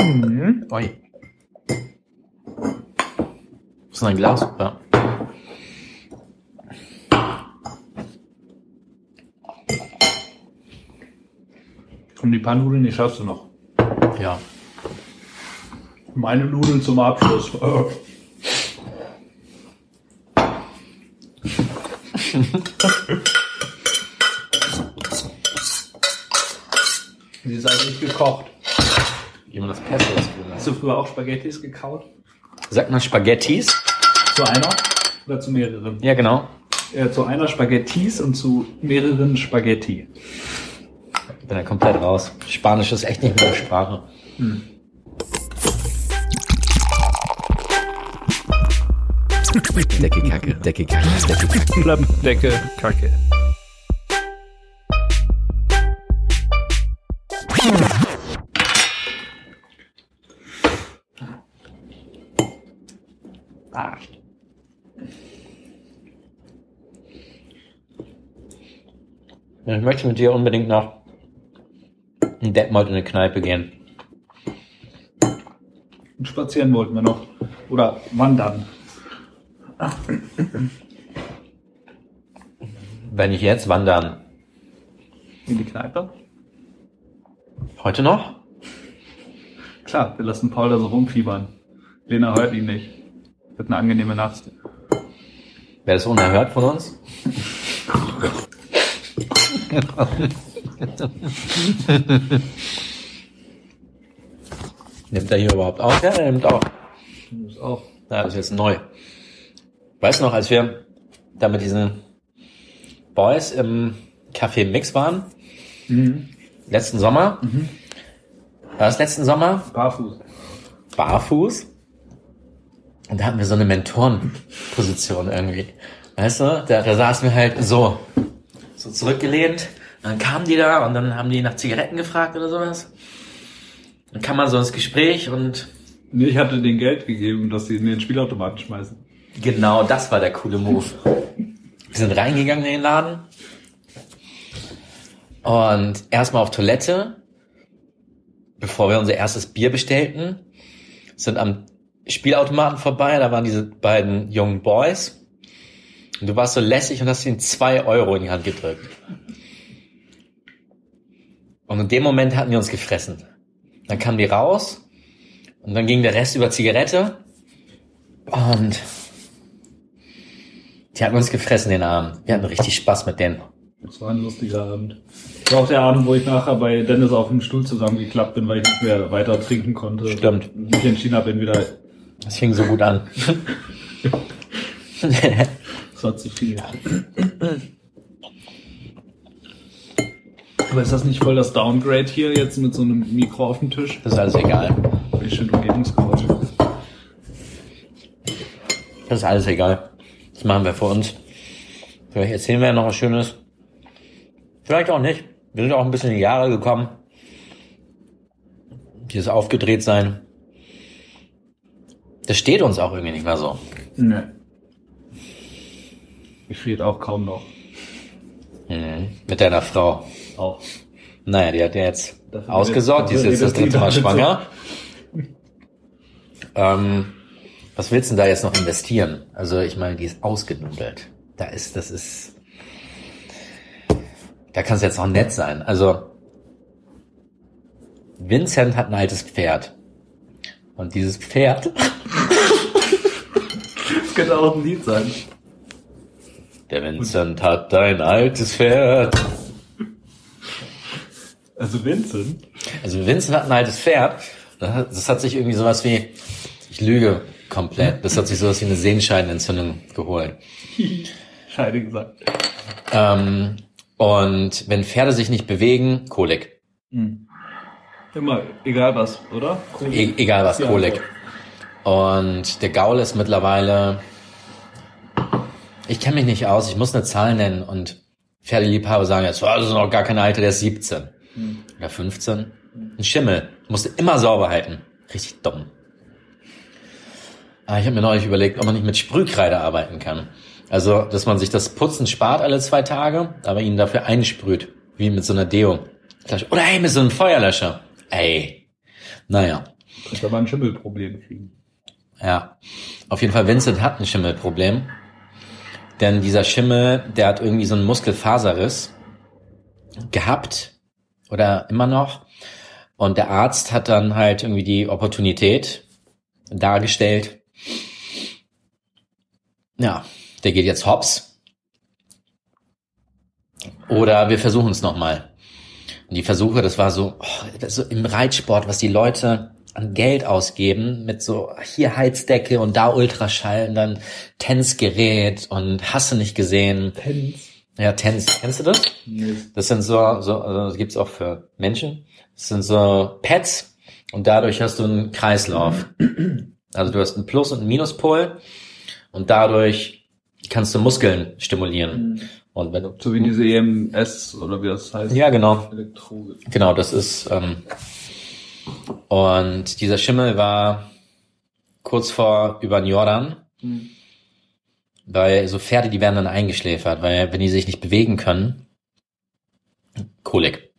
Mhm. Oi. Ist ein Glas? Ja. Und die paar Nudeln, die schaffst du noch. Ja. Meine Nudeln zum Abschluss. Sie ist also nicht gekocht. Jemand das Pesto ist drin. Hast du früher auch Spaghettis gekaut? Sagt man Spaghettis? Zu einer oder zu mehreren? Ja, genau. Äh, zu einer Spaghettis und zu mehreren Spaghetti. Ich bin ja komplett raus. Spanisch ist echt nicht meine Sprache. Decke Kacke, Decke Kacke, Decke Kacke. Klappdecke, Kacke. Ich möchte mit dir unbedingt noch ein Detmold in eine Kneipe gehen. Und spazieren wollten wir noch. Oder wandern. Wenn ich jetzt wandern. In die Kneipe? Heute noch? Klar, wir lassen Paul da so rumfiebern. Lena hört ihn nicht. Wird eine angenehme Nacht. Wäre das unerhört von uns? nimmt er hier überhaupt auf? Ja, er nimmt auch. Ja, das ist jetzt neu. Weißt du noch, als wir da mit diesen Boys im Café Mix waren? Letzten Sommer? War das letzten Sommer? Barfuß. barfuß. Und da hatten wir so eine Mentorenposition irgendwie. Weißt du, da, da saßen wir halt so, so zurückgelehnt. Und dann kamen die da und dann haben die nach Zigaretten gefragt oder sowas. Dann kam man so ins Gespräch und Nee, ich hatte denen Geld gegeben, dass sie in den Spielautomaten schmeißen. genau das war der coole Move. Wir sind reingegangen in den Laden und erstmal auf Toilette, bevor wir unser erstes Bier bestellten, sind am Spielautomaten vorbei, da waren diese beiden jungen Boys. Und du warst so lässig und hast ihnen zwei Euro in die Hand gedrückt. Und in dem Moment hatten die uns gefressen. Dann kamen die raus und dann ging der Rest über Zigarette und die hatten uns gefressen den Abend. Wir hatten richtig Spaß mit denen. Das war ein lustiger Abend. Das war auch der Abend, wo ich nachher bei Dennis auf dem Stuhl zusammengeklappt bin, weil ich nicht mehr weiter trinken konnte. Stimmt. Und mich entschieden habe, entweder Das fing so gut an. es war zu viel. Aber ist das nicht voll das Downgrade hier jetzt mit so einem Mikro auf dem Tisch? Das ist alles egal. Wie schön Umgebungsgeräusche. Das ist alles egal. Das machen wir für uns. Vielleicht erzählen wir ja noch was Schönes. Vielleicht auch nicht. Wir sind auch ein bisschen in die Jahre gekommen. Dieses aufgedreht sein. Das steht uns auch irgendwie nicht mehr so. Nee. Ich friert auch kaum noch. Mhm. Mit deiner Frau. Auch. Naja, die hat ja jetzt Dafür ausgesorgt. Die ist jetzt das dritte Mal schwanger. Ähm, was willst du denn da jetzt noch investieren? Also ich meine, die ist ausgenudelt. Da ist, das ist, da kann es jetzt auch nett sein. Also Vincent hat ein altes Pferd. Und dieses Pferd, Das könnte auch ein Lied sein. Der Vincent hat ein altes Pferd. Also Vincent. Also Vincent hat ein altes Pferd. Das hat, sich irgendwie sowas wie, ich lüge komplett, das hat sich sowas wie eine Sehenscheidenentzündung geholt. Scheide gesagt. Ähm, und wenn Pferde sich nicht bewegen, Kolik. Hm. Immer, egal was, oder? E egal was, Ja, Kolik. Und der Gaul ist mittlerweile, ich kenne mich nicht aus, ich muss eine Zahl nennen und Pferdeliebhaber sagen jetzt, oh, das ist noch gar kein Alter, der ist 17 oder 15. Ein Schimmel, musste immer sauber halten. Richtig dumm. Aber ich habe mir neulich überlegt, ob man nicht mit Sprühkreide arbeiten kann. Also, dass man sich das Putzen spart alle zwei Tage, aber ihn dafür einsprüht. Wie mit so einer Deo. Oder ey, mit so einem Feuerlöscher. Ey. Naja. Könnte aber ein Schimmelproblem kriegen. Ja. Auf jeden Fall, Vincent hat ein Schimmelproblem. Denn dieser Schimmel, der hat irgendwie so einen Muskelfaserriss gehabt. Oder immer noch. Und der Arzt hat dann halt irgendwie die Opportunität dargestellt. Ja, der geht jetzt hops. Oder wir versuchen es nochmal. Und die Versuche, das war so, oh, so im Reitsport, was die Leute an Geld ausgeben mit so hier Heizdecke und da Ultraschall und dann Tänzgerät und hast du nicht gesehen. Tens. Ja, Tens. Kennst du das? Nee. Das sind so, so also das gibt's auch für Menschen. Das sind so Pads und dadurch hast du einen Kreislauf. Also du hast einen Plus- und einen Minuspol und dadurch kannst du Muskeln stimulieren. Und wenn du So wie diese EMS oder wie das heißt. ja genau, Elektro. genau, das ist ähm, und dieser Schimmel war kurz vor über den Jordan, Mhm. weil so Pferde, die werden dann eingeschläfert, weil wenn die sich nicht bewegen können, Kolik.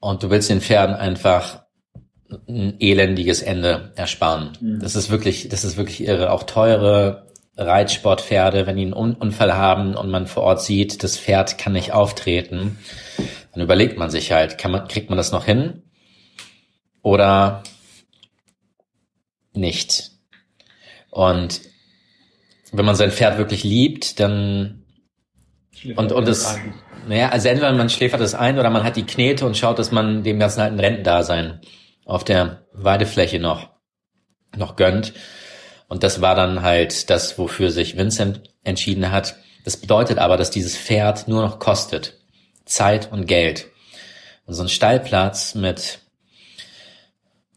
Und du willst den Pferden einfach ein elendiges Ende ersparen. Mhm. Das ist wirklich, das ist wirklich irre. Auch teure Reitsportpferde, wenn die einen Un- Unfall haben und man vor Ort sieht, das Pferd kann nicht auftreten, dann überlegt man sich halt, kann man, kriegt man das noch hin? Oder nicht? Und wenn man sein Pferd wirklich liebt, dann und, und es, naja, also entweder man schläfert es ein oder man hat die Knete und schaut, dass man dem ganzen alten Rentendasein auf der Weidefläche noch, noch gönnt. Und das war dann halt das, wofür sich Vincent entschieden hat. Das bedeutet aber, dass dieses Pferd nur noch kostet. Zeit und Geld. Und so ein Stallplatz mit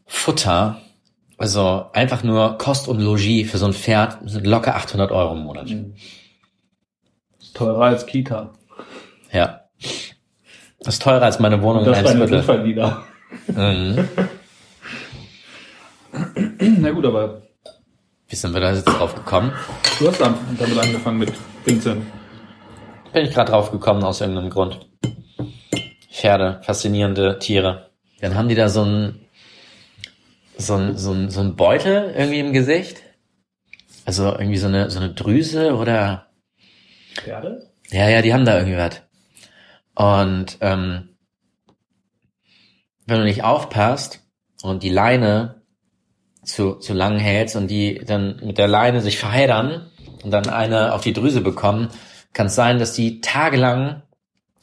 Futter, also einfach nur Kost und Logis für so ein Pferd sind locker 800 Euro im Monat. Mhm. Ist teurer als Kita. Ja. Das ist teurer als meine Wohnung Und in das einem Eimsbüttel. Unfalllieder. Mhm. Na gut, aber Wie sind wir da jetzt drauf gekommen? du hast dann damit angefangen mit Vincent. Bin ich gerade drauf gekommen aus irgendeinem Grund. Pferde, faszinierende Tiere. Dann haben die da so ein so ein, so ein, so ein Beutel irgendwie im Gesicht. Also irgendwie so eine, so eine Drüse oder Pferde? Ja, ja, die haben da irgendwie was. Und ähm, wenn du nicht aufpasst und die Leine zu, zu lang hältst und die dann mit der Leine sich verheddern und dann eine auf die Drüse bekommen, kann es sein, dass die tagelang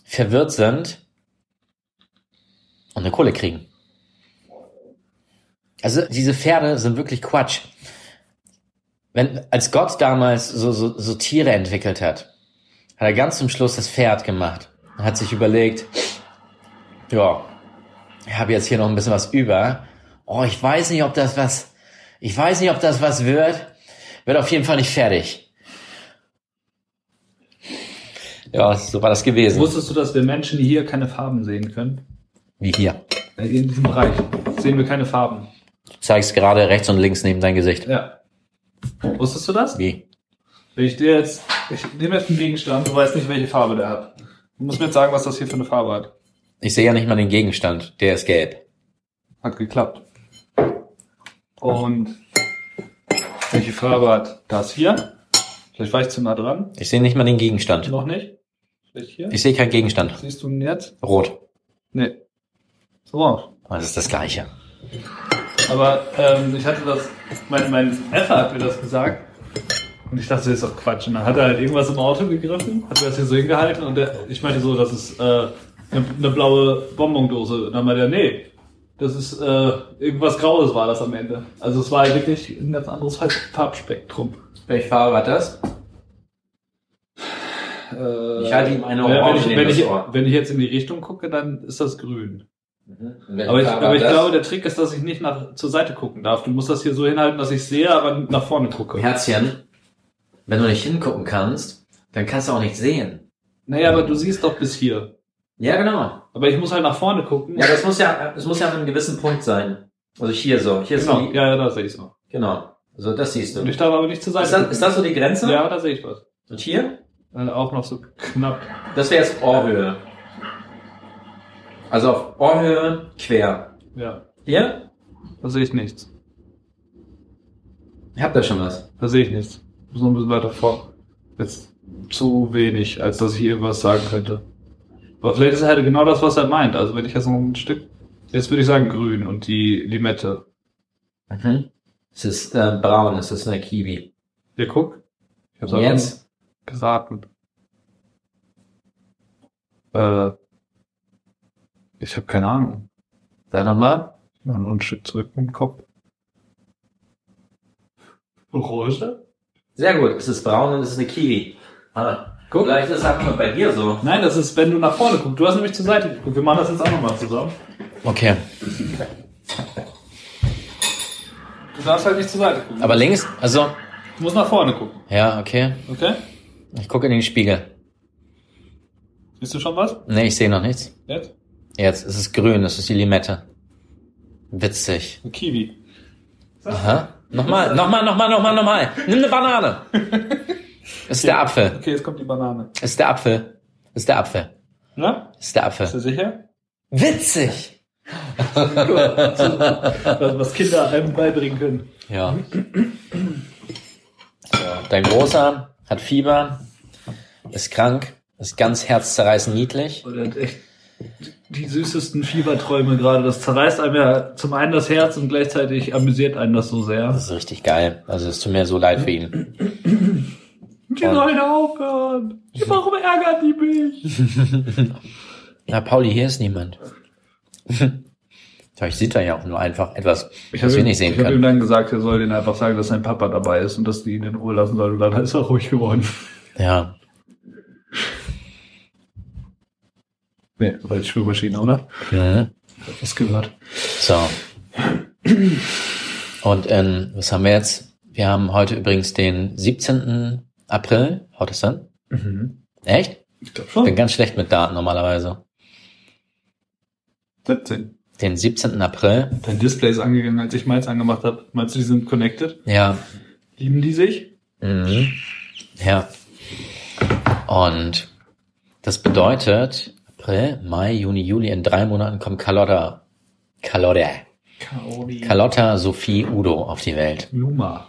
verwirrt sind und eine Kohle kriegen. Also diese Pferde sind wirklich Quatsch. Wenn, als Gott damals so, so, so Tiere entwickelt hat, hat er ganz zum Schluss das Pferd gemacht. Er hat sich überlegt, ja, ich habe jetzt hier noch ein bisschen was über. Oh, ich weiß nicht, ob das was, ich weiß nicht, ob das was wird. Wird auf jeden Fall nicht fertig. Ja, so war das gewesen. Wusstest du, dass wir Menschen hier keine Farben sehen können? Wie hier. In diesem Bereich sehen wir keine Farben. Zeigst gerade rechts und links neben dein Gesicht. Ja. Wusstest du das? Wie? Wenn ich dir jetzt, ich nehme jetzt einen Gegenstand, du weißt nicht, welche Farbe der hat. Du musst mir jetzt sagen, was das hier für eine Farbe hat. Ich sehe ja nicht mal den Gegenstand. Der ist gelb. Hat geklappt. Und welche Farbe hat das hier? Vielleicht war ich zu nah dran. Ich sehe nicht mal den Gegenstand. Noch nicht? Vielleicht hier? Ich sehe keinen Gegenstand. Siehst du ihn jetzt? Rot. Nee. So. Das ist das Gleiche. Aber ähm, ich hatte das, mein, mein Effe hat mir das gesagt. Und ich dachte, das ist doch Quatsch. Und dann hat er halt irgendwas im Auto gegriffen, hat mir das hier so hingehalten und der, ich meinte so, das ist äh, eine, eine blaue Bonbondose. Und dann meinte er, nee, das ist äh, irgendwas Graues war das am Ende. Also es war halt wirklich ein ganz anderes Farbspektrum. Welche Farbe war das? Äh, Ich halte ihm eine wenn, Orange ich, neben wenn, ich, wenn ich jetzt in die Richtung gucke, dann ist das grün. Welche Aber ich, aber ich glaube, der Trick ist, dass ich nicht nach, zur Seite gucken darf. Du musst das hier so hinhalten, dass ich sehe, aber nach vorne gucke. Herzchen, wenn du nicht hingucken kannst, dann kannst du auch nicht sehen. Naja, aber du siehst doch bis hier. Ja, genau. Aber ich muss halt nach vorne gucken. das muss ja, das muss ja an einem gewissen Punkt sein. Also hier so, hier genau. Ja, ja, da sehe ich noch. Genau. So, das siehst du. Und ich darf aber nicht zur Seite. Ist das, ist das so die Grenze? ja, da sehe ich was. Und hier? Äh, auch noch so knapp. Das wäre jetzt Ohrhöhe. Also auf Ohrhöhe quer. Ja, Hier? da sehe ich nichts. Habt ihr schon was? Da sehe ich nichts. Muss noch ein bisschen weiter vor. Jetzt zu wenig, als dass ich irgendwas sagen könnte. Aber vielleicht ist er halt genau das, was er meint. Also wenn ich jetzt noch ein Stück, jetzt würde ich sagen grün und die Limette. Mhm. Es ist äh, braun, es ist eine Kiwi. Hier, guck. Ich hab's einfach jetzt? geraten. Äh, ich habe keine Ahnung. Sag nochmal. Ich mach noch ein Stück zurück im Kopf. Orange? Sehr gut, es ist braun und es ist eine Kiwi. Ah, guck. Vielleicht ist es einfach nur bei dir so. Nein, das ist, wenn du nach vorne guckst. Du hast nämlich zur Seite geguckt. Wir machen das jetzt auch nochmal zusammen. Okay. Du darfst halt nicht zur Seite gucken. Aber links, also, Du musst nach vorne gucken. ja, okay. Okay? Ich gucke in den Spiegel. Siehst du schon was? Nee, ich sehe noch nichts. Jetzt? Jetzt, es ist grün, das ist die Limette. Witzig. Ein Kiwi. Aha. Nochmal, nochmal, nochmal, nochmal, nochmal. Nimm eine Banane. Es ist der Apfel. Okay, jetzt kommt die Banane. Es ist der Apfel. Es ist der Apfel. Na? Es ist der Bist du Apfel. sicher? Witzig. Was was Kinder einem beibringen können. Ja. So, dein Großer hat Fieber, ist krank, ist ganz herzzerreißend niedlich. Und er hat echt die süßesten Fieberträume gerade. Das zerreißt einem ja zum einen das Herz und gleichzeitig amüsiert einen das so sehr. Das ist richtig geil. Also es tut mir so leid für ihn. Die sollen aufhören. Warum ärgern die mich? Na, Pauli, hier ist niemand. Vielleicht sieht er ja auch nur einfach etwas, Ich was habe wir ihm, nicht sehen ich hab ihm können. dann gesagt, er soll denen einfach sagen, dass sein Papa dabei ist und dass die ihn in Ruhe lassen sollen. Und dann ist er ruhig geworden. Ja. Nee, weil die Spülmaschine, oder? Mhm. Was gehört. So. Und ähm, was haben wir jetzt? Wir haben heute übrigens den 17. April. Haut es dann? Mhm. Echt? Ich glaube Ich schon. bin ganz schlecht mit Daten normalerweise. 17. Den 17. April. Dein Display ist angegangen, als ich meins angemacht habe. Meinst du, die sind connected? Ja. Lieben die sich? Mhm. Ja. Und das bedeutet, April, Mai, Juni, Juli, in drei Monaten kommt Carlotta, Carlotta, Kaori. Carlotta Sophie Udo auf die Welt. Luma.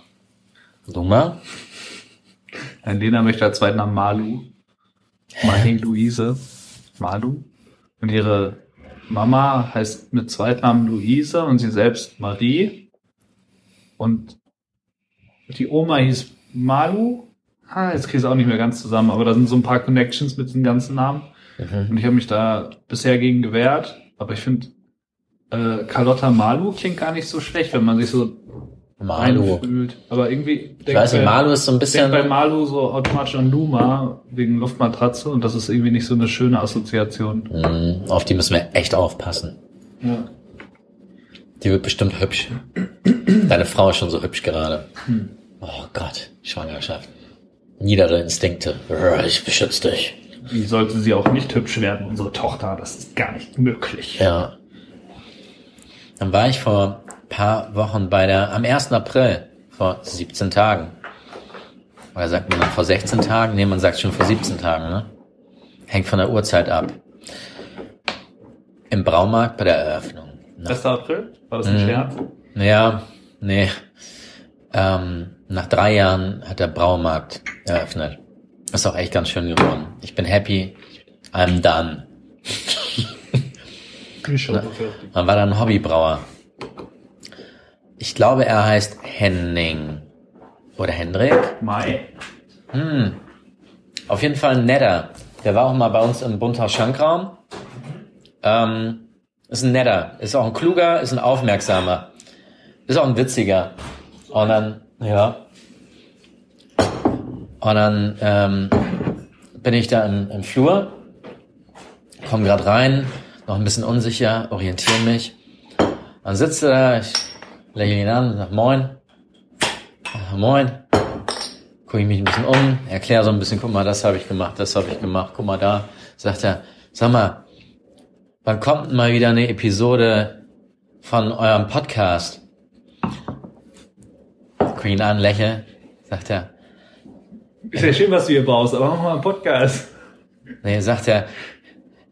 Luma? Nein, Lena möchte als zweiten Namen Malu. Marie-Louise. Malu. Und ihre Mama heißt mit Zweitnamen Luise und sie selbst Marie. Und die Oma hieß Malu. Ah, jetzt kriege ich es auch nicht mehr ganz zusammen, aber da sind so ein paar Connections mit den ganzen Namen. Mhm. Und ich habe mich da bisher gegen gewehrt. Aber ich finde, äh, Carlotta Malu klingt gar nicht so schlecht, wenn man sich so Malu. einfühlt. Aber irgendwie... Ich weiß nicht, Malu ist so ein bisschen, bei Malu so automatisch an Luma wegen Luftmatratze und das ist irgendwie nicht so eine schöne Assoziation. Mhm, auf die müssen wir echt aufpassen. Ja. Die wird bestimmt hübsch. Deine Frau ist schon so hübsch gerade. Oh Gott, Schwangerschaft. Niedere Instinkte. Ich beschütze dich. Wie sollte sie auch nicht hübsch werden, unsere Tochter? Das ist gar nicht möglich. Ja. Dann war ich vor ein paar Wochen bei der, am 1. April, vor 17 Tagen. Oder sagt man dann vor 16 Tagen? Nee, man sagt schon vor 17 Tagen, ne? Hängt von der Uhrzeit ab. Im Braumarkt bei der Eröffnung. Nach, 1. April? War das ein Mhm. Scherz? ja, nee. Ähm, nach drei Jahren hat der Braumarkt eröffnet. Ist auch echt ganz schön geworden. Ich bin happy. I'm done. Dann war da ein Hobbybrauer. Ich glaube, er heißt Henning. Oder Hendrik. Mai. Hm. Auf jeden Fall ein netter. Der war auch mal bei uns im Bunter Schankraum. Ähm, ist ein netter. Ist auch ein kluger, ist ein aufmerksamer. Ist auch ein witziger. Und dann, ja. Und dann ähm, bin ich da im, im Flur, komm grad rein, noch ein bisschen unsicher, orientiere mich. Dann sitzt er da, ich lächle ihn an, sag Moin. Moin. Gucke ich mich ein bisschen um, erkläre so ein bisschen, guck mal, das habe ich gemacht, das habe ich gemacht, guck mal da. Sagt er, sag mal, wann kommt mal wieder eine Episode von eurem Podcast? Guck ihn an, lächle, sagt er, Ist ja schön, was du hier baust, aber mach mal einen Podcast. nee, sagt er,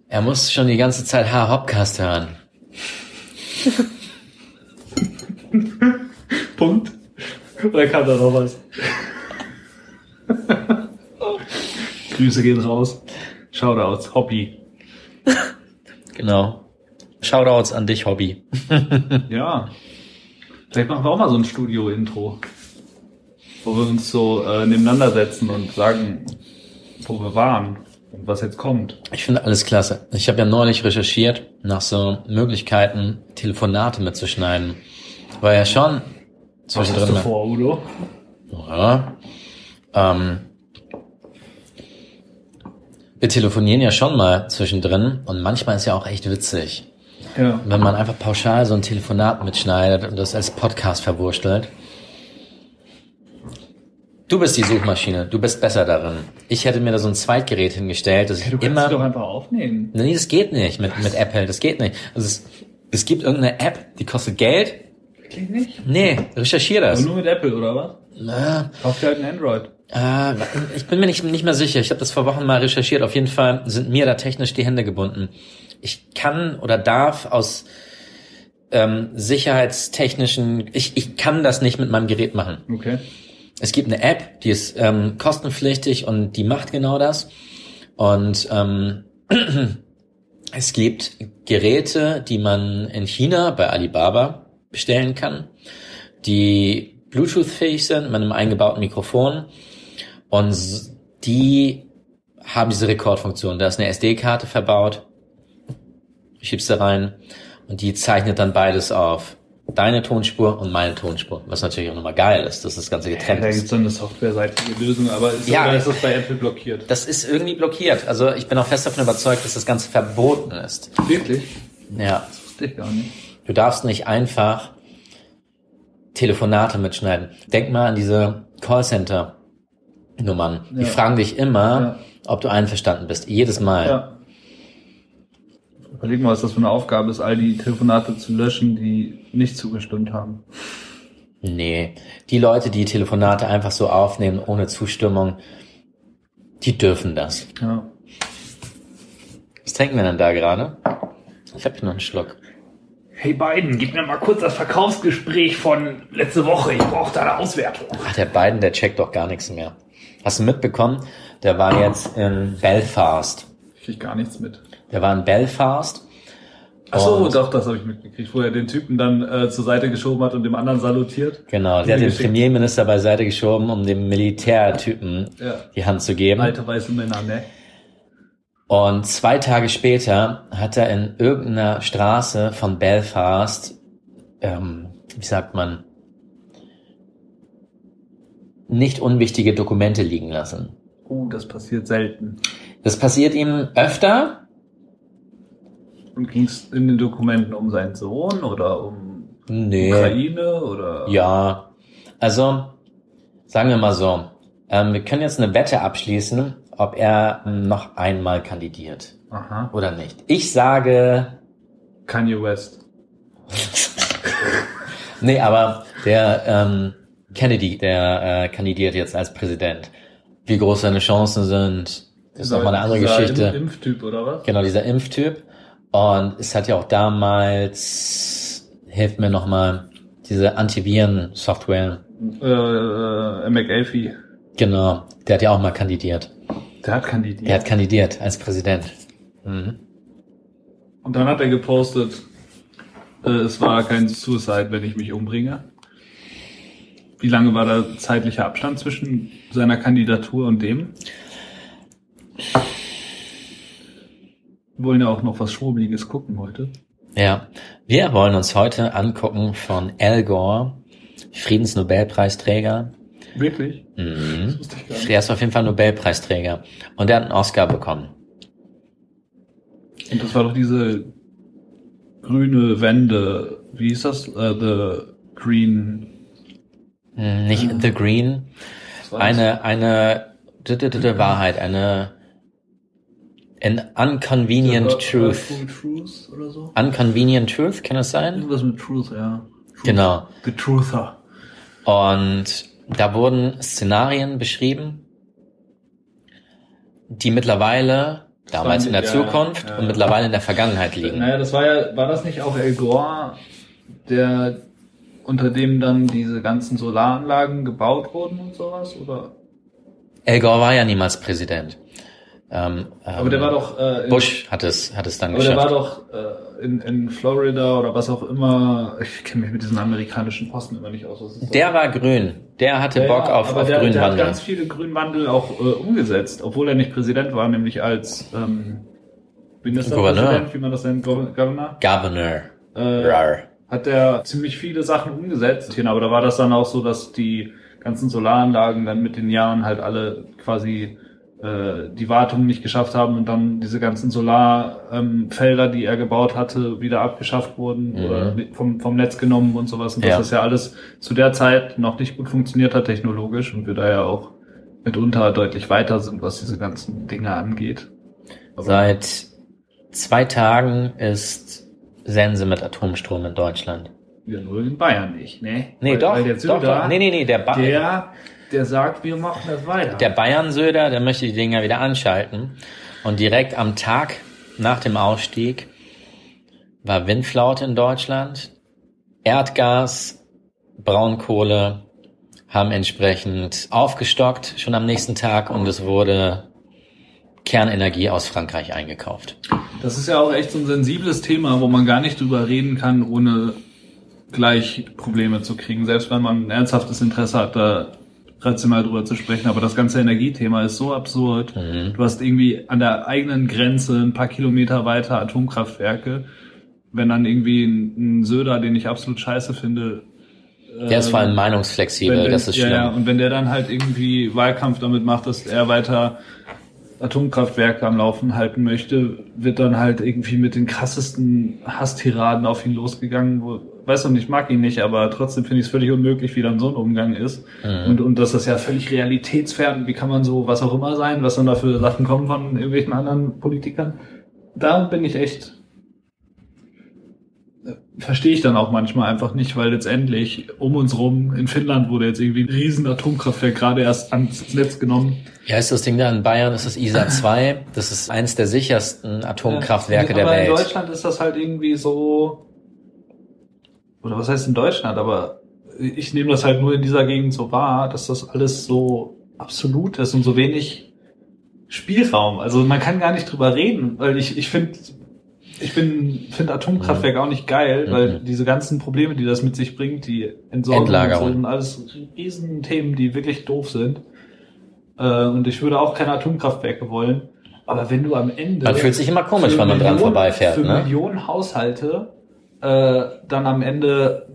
er muss schon die ganze Zeit H-Hopcast hören. Punkt. Oder kam da noch was? Grüße gehen raus. Shoutouts, Hobby. Genau. Shoutouts an dich, Hobby. Ja. Vielleicht machen wir auch mal so ein Studio-Intro. Wo wir uns so äh, nebeneinander setzen und sagen, wo wir waren und was jetzt kommt. Ich finde alles klasse. Ich habe ja neulich recherchiert nach so Möglichkeiten, Telefonate mitzuschneiden. War ja schon Was hast du zwischendrin. vor, Udo? Ja. Ähm, wir telefonieren ja schon mal zwischendrin und manchmal ist ja auch echt witzig, Ja. wenn man einfach pauschal so ein Telefonat mitschneidet und das als Podcast verwurstelt. Du bist die Suchmaschine, du bist besser darin. Ich hätte mir da so ein Zweitgerät hingestellt, das ich Du kannst immer sie doch einfach aufnehmen. Nee, das geht nicht mit, mit Apple, das geht nicht. Also es, es gibt irgendeine App, die kostet Geld. Wirklich nicht? Nee, recherchier Aber das. nur mit Apple, oder was? Na, Kauf dir halt ein Android. äh, ich bin mir nicht, nicht mehr sicher. Ich habe das vor Wochen mal recherchiert. Auf jeden Fall sind mir da technisch die Hände gebunden. Ich kann oder darf aus ähm, sicherheitstechnischen, ich, ich kann das nicht mit meinem Gerät machen. Okay. Es gibt eine App, die ist ähm, kostenpflichtig und die macht genau das. Und ähm, es gibt Geräte, die man in China bei Alibaba bestellen kann, die Bluetooth-fähig sind mit einem eingebauten Mikrofon. Und die haben diese Rekordfunktion. Da ist eine SD-Karte verbaut. Schiebst da rein und die zeichnet dann beides auf. Deine Tonspur und meine Tonspur. Was natürlich auch nochmal geil ist, dass das Ganze Ja, getrennt da ist. gibt's so eine softwareseitige Lösung, aber ist, Ja. ist das bei Apple blockiert? Das ist irgendwie blockiert. Also ich bin auch fest davon überzeugt, dass das Ganze verboten ist. Wirklich? Ja. Das wusste ich gar nicht. Du darfst nicht einfach Telefonate mitschneiden. Denk mal an diese Callcenter-Nummern. Die Ja. fragen dich immer, Ja. ob du einverstanden bist. Jedes Mal. Ja. Überleg mal, was das für eine Aufgabe ist, all die Telefonate zu löschen, die nicht zugestimmt haben. Nee. Die Leute, die Telefonate einfach so aufnehmen, ohne Zustimmung, die dürfen das. Ja. Was trinken wir denn da gerade? Ich habe hier noch einen Schluck. Hey Biden, gib mir mal kurz das Verkaufsgespräch von letzte Woche. Ich brauche da eine Auswertung. Ach, der Biden, der checkt doch gar nichts mehr. Hast du mitbekommen? Der war jetzt in Belfast. Ich krieg gar nichts mit. Der war in Belfast. Ach so, doch, das habe ich mitgekriegt, wo er den Typen dann äh, zur Seite geschoben hat und dem anderen salutiert. Genau, der hat den geschickt. Premierminister beiseite geschoben, um dem Militärtypen Ja. die Hand zu geben. Alte weiße Männer, ne? Und zwei Tage später hat er in irgendeiner Straße von Belfast, ähm, wie sagt man, nicht unwichtige Dokumente liegen lassen. Oh, das passiert selten. Das passiert ihm öfter. Und ging es in den Dokumenten um seinen Sohn oder um Nee. Ukraine oder? Ja, also sagen wir mal so, ähm, wir können jetzt eine Wette abschließen, ob er noch einmal kandidiert Aha. oder nicht. Ich sage, Kanye West. nee, aber der ähm, Kennedy, der äh, kandidiert jetzt als Präsident. Wie groß seine Chancen sind, ist nochmal eine andere Dieser Geschichte. Impf- Impftyp oder was? Genau, dieser Impftyp. Und es hat ja auch damals, hilft mir nochmal, diese Antiviren-Software. Äh, äh, McAfee. Genau, der hat ja auch mal kandidiert. Der hat kandidiert. Der hat kandidiert als Präsident. Mhm. Und dann hat er gepostet, äh, es war kein Suicide, wenn ich mich umbringe. Wie lange war der zeitliche Abstand zwischen seiner Kandidatur und dem? Wir wollen ja auch noch was Schwurbeliges gucken heute. Ja, wir wollen uns heute angucken von Al Gore, Friedensnobelpreisträger. Wirklich? Mhm. Er ist auf jeden Fall Nobelpreisträger. Und er hat einen Oscar bekommen. Und das war doch diese grüne Wende. Wie hieß das? Äh, the Green. Mhm, Nicht The Green. Eine, eine, d- Wahrheit, eine, an unconvenient Äh, truth. Oder so? Unconvenient truth, kann das sein? Irgendwas mit Truth, ja. Truth. Genau. The Truther. Und da wurden Szenarien beschrieben, die mittlerweile damals in der Ja, Zukunft ja. und mittlerweile in der Vergangenheit liegen. Naja, das war ja, war das nicht auch El Gore, der unter dem dann diese ganzen Solaranlagen gebaut wurden und sowas? Oder? Al Gore war ja niemals Präsident. Ähm, Aber der ähm, war doch äh, in, Bush hat es, hat es dann aber der war geschafft. doch äh, in, in Florida oder was auch immer. Ich kenne mich mit diesen amerikanischen Posten immer nicht aus. Was ist das? Der war grün. Der hatte Ja, Bock auf, aber auf der, der hat Grünwandel. ganz viele Grünwandel auch äh, umgesetzt, obwohl er nicht Präsident war, nämlich als ähm, Ministerpräsident, wie man das nennt, Gov- Governor. Governor. Äh, hat er ziemlich viele Sachen umgesetzt. Aber da war das dann auch so, dass die ganzen Solaranlagen dann mit den Jahren halt alle quasi äh, die Wartung nicht geschafft haben und dann diese ganzen Solarfelder, ähm, die er gebaut hatte, wieder abgeschafft wurden Mhm. oder vom, vom Netz genommen und sowas. Und Ja. das ist ja alles zu der Zeit noch nicht gut funktioniert hat technologisch und wir da ja auch mitunter deutlich weiter sind, was diese ganzen Dinge angeht. Aber- Seit zwei Tagen ist Sense mit Atomstrom in Deutschland. Ja, nur in Bayern nicht, ne? Nee, weil, doch, Weil der doch, Söder, doch. Nee, nee, nee, der, ba der, der sagt, wir machen das weiter. der Bayern-Söder, der möchte die Dinger wieder anschalten. Und direkt am Tag nach dem Ausstieg war Windflaute in Deutschland. Erdgas, Braunkohle haben entsprechend aufgestockt schon am nächsten Tag und es wurde Kernenergie aus Frankreich eingekauft. Das ist ja auch echt so ein sensibles Thema, wo man gar nicht drüber reden kann, ohne gleich Probleme zu kriegen. Selbst wenn man ein ernsthaftes Interesse hat, da rational drüber zu sprechen. Aber das ganze Energiethema ist so absurd. Mhm. Du hast irgendwie an der eigenen Grenze ein paar Kilometer weiter Atomkraftwerke. Wenn dann irgendwie ein, ein Söder, den ich absolut scheiße finde, Der ist vor allem meinungsflexibel, wenn, das ist ja, schlimm. ja, und wenn der dann halt irgendwie Wahlkampf damit macht, dass er weiter Atomkraftwerke am Laufen halten möchte, wird dann halt irgendwie mit den krassesten Hasstiraden auf ihn losgegangen. Wo, weiß noch, ich mag ihn nicht, aber trotzdem finde ich es völlig unmöglich, wie dann so ein Umgang ist. Mhm. Und, und das ist ja völlig realitätsfern. Wie kann man so was auch immer sein, was dann da für Sachen kommen von irgendwelchen anderen Politikern? Da bin ich echt verstehe ich dann auch manchmal einfach nicht, weil letztendlich um uns rum in Finnland wurde jetzt irgendwie ein riesen Atomkraftwerk gerade erst ans Netz genommen. Ja, ist das Ding da in Bayern, ist das ISA 2. Das ist eines der sichersten Atomkraftwerke Ja, der aber in Welt. Deutschland ist das halt irgendwie so, oder was heißt in Deutschland, aber ich nehme das halt nur in dieser Gegend so wahr, dass das alles so absolut ist und so wenig Spielraum. Also man kann gar nicht drüber reden, weil ich, ich finde, ich bin, finde Atomkraftwerk auch nicht geil, weil Mhm. diese ganzen Probleme, die das mit sich bringt, die Entsorgung Endlagerung. und alles Riesenthemen, die wirklich doof sind. Äh, und ich würde auch keine Atomkraftwerke wollen. Aber wenn du am Ende. Man fühlt sich immer komisch, wenn man dran vorbeifährt, Für ne? Millionen Haushalte äh, dann am Ende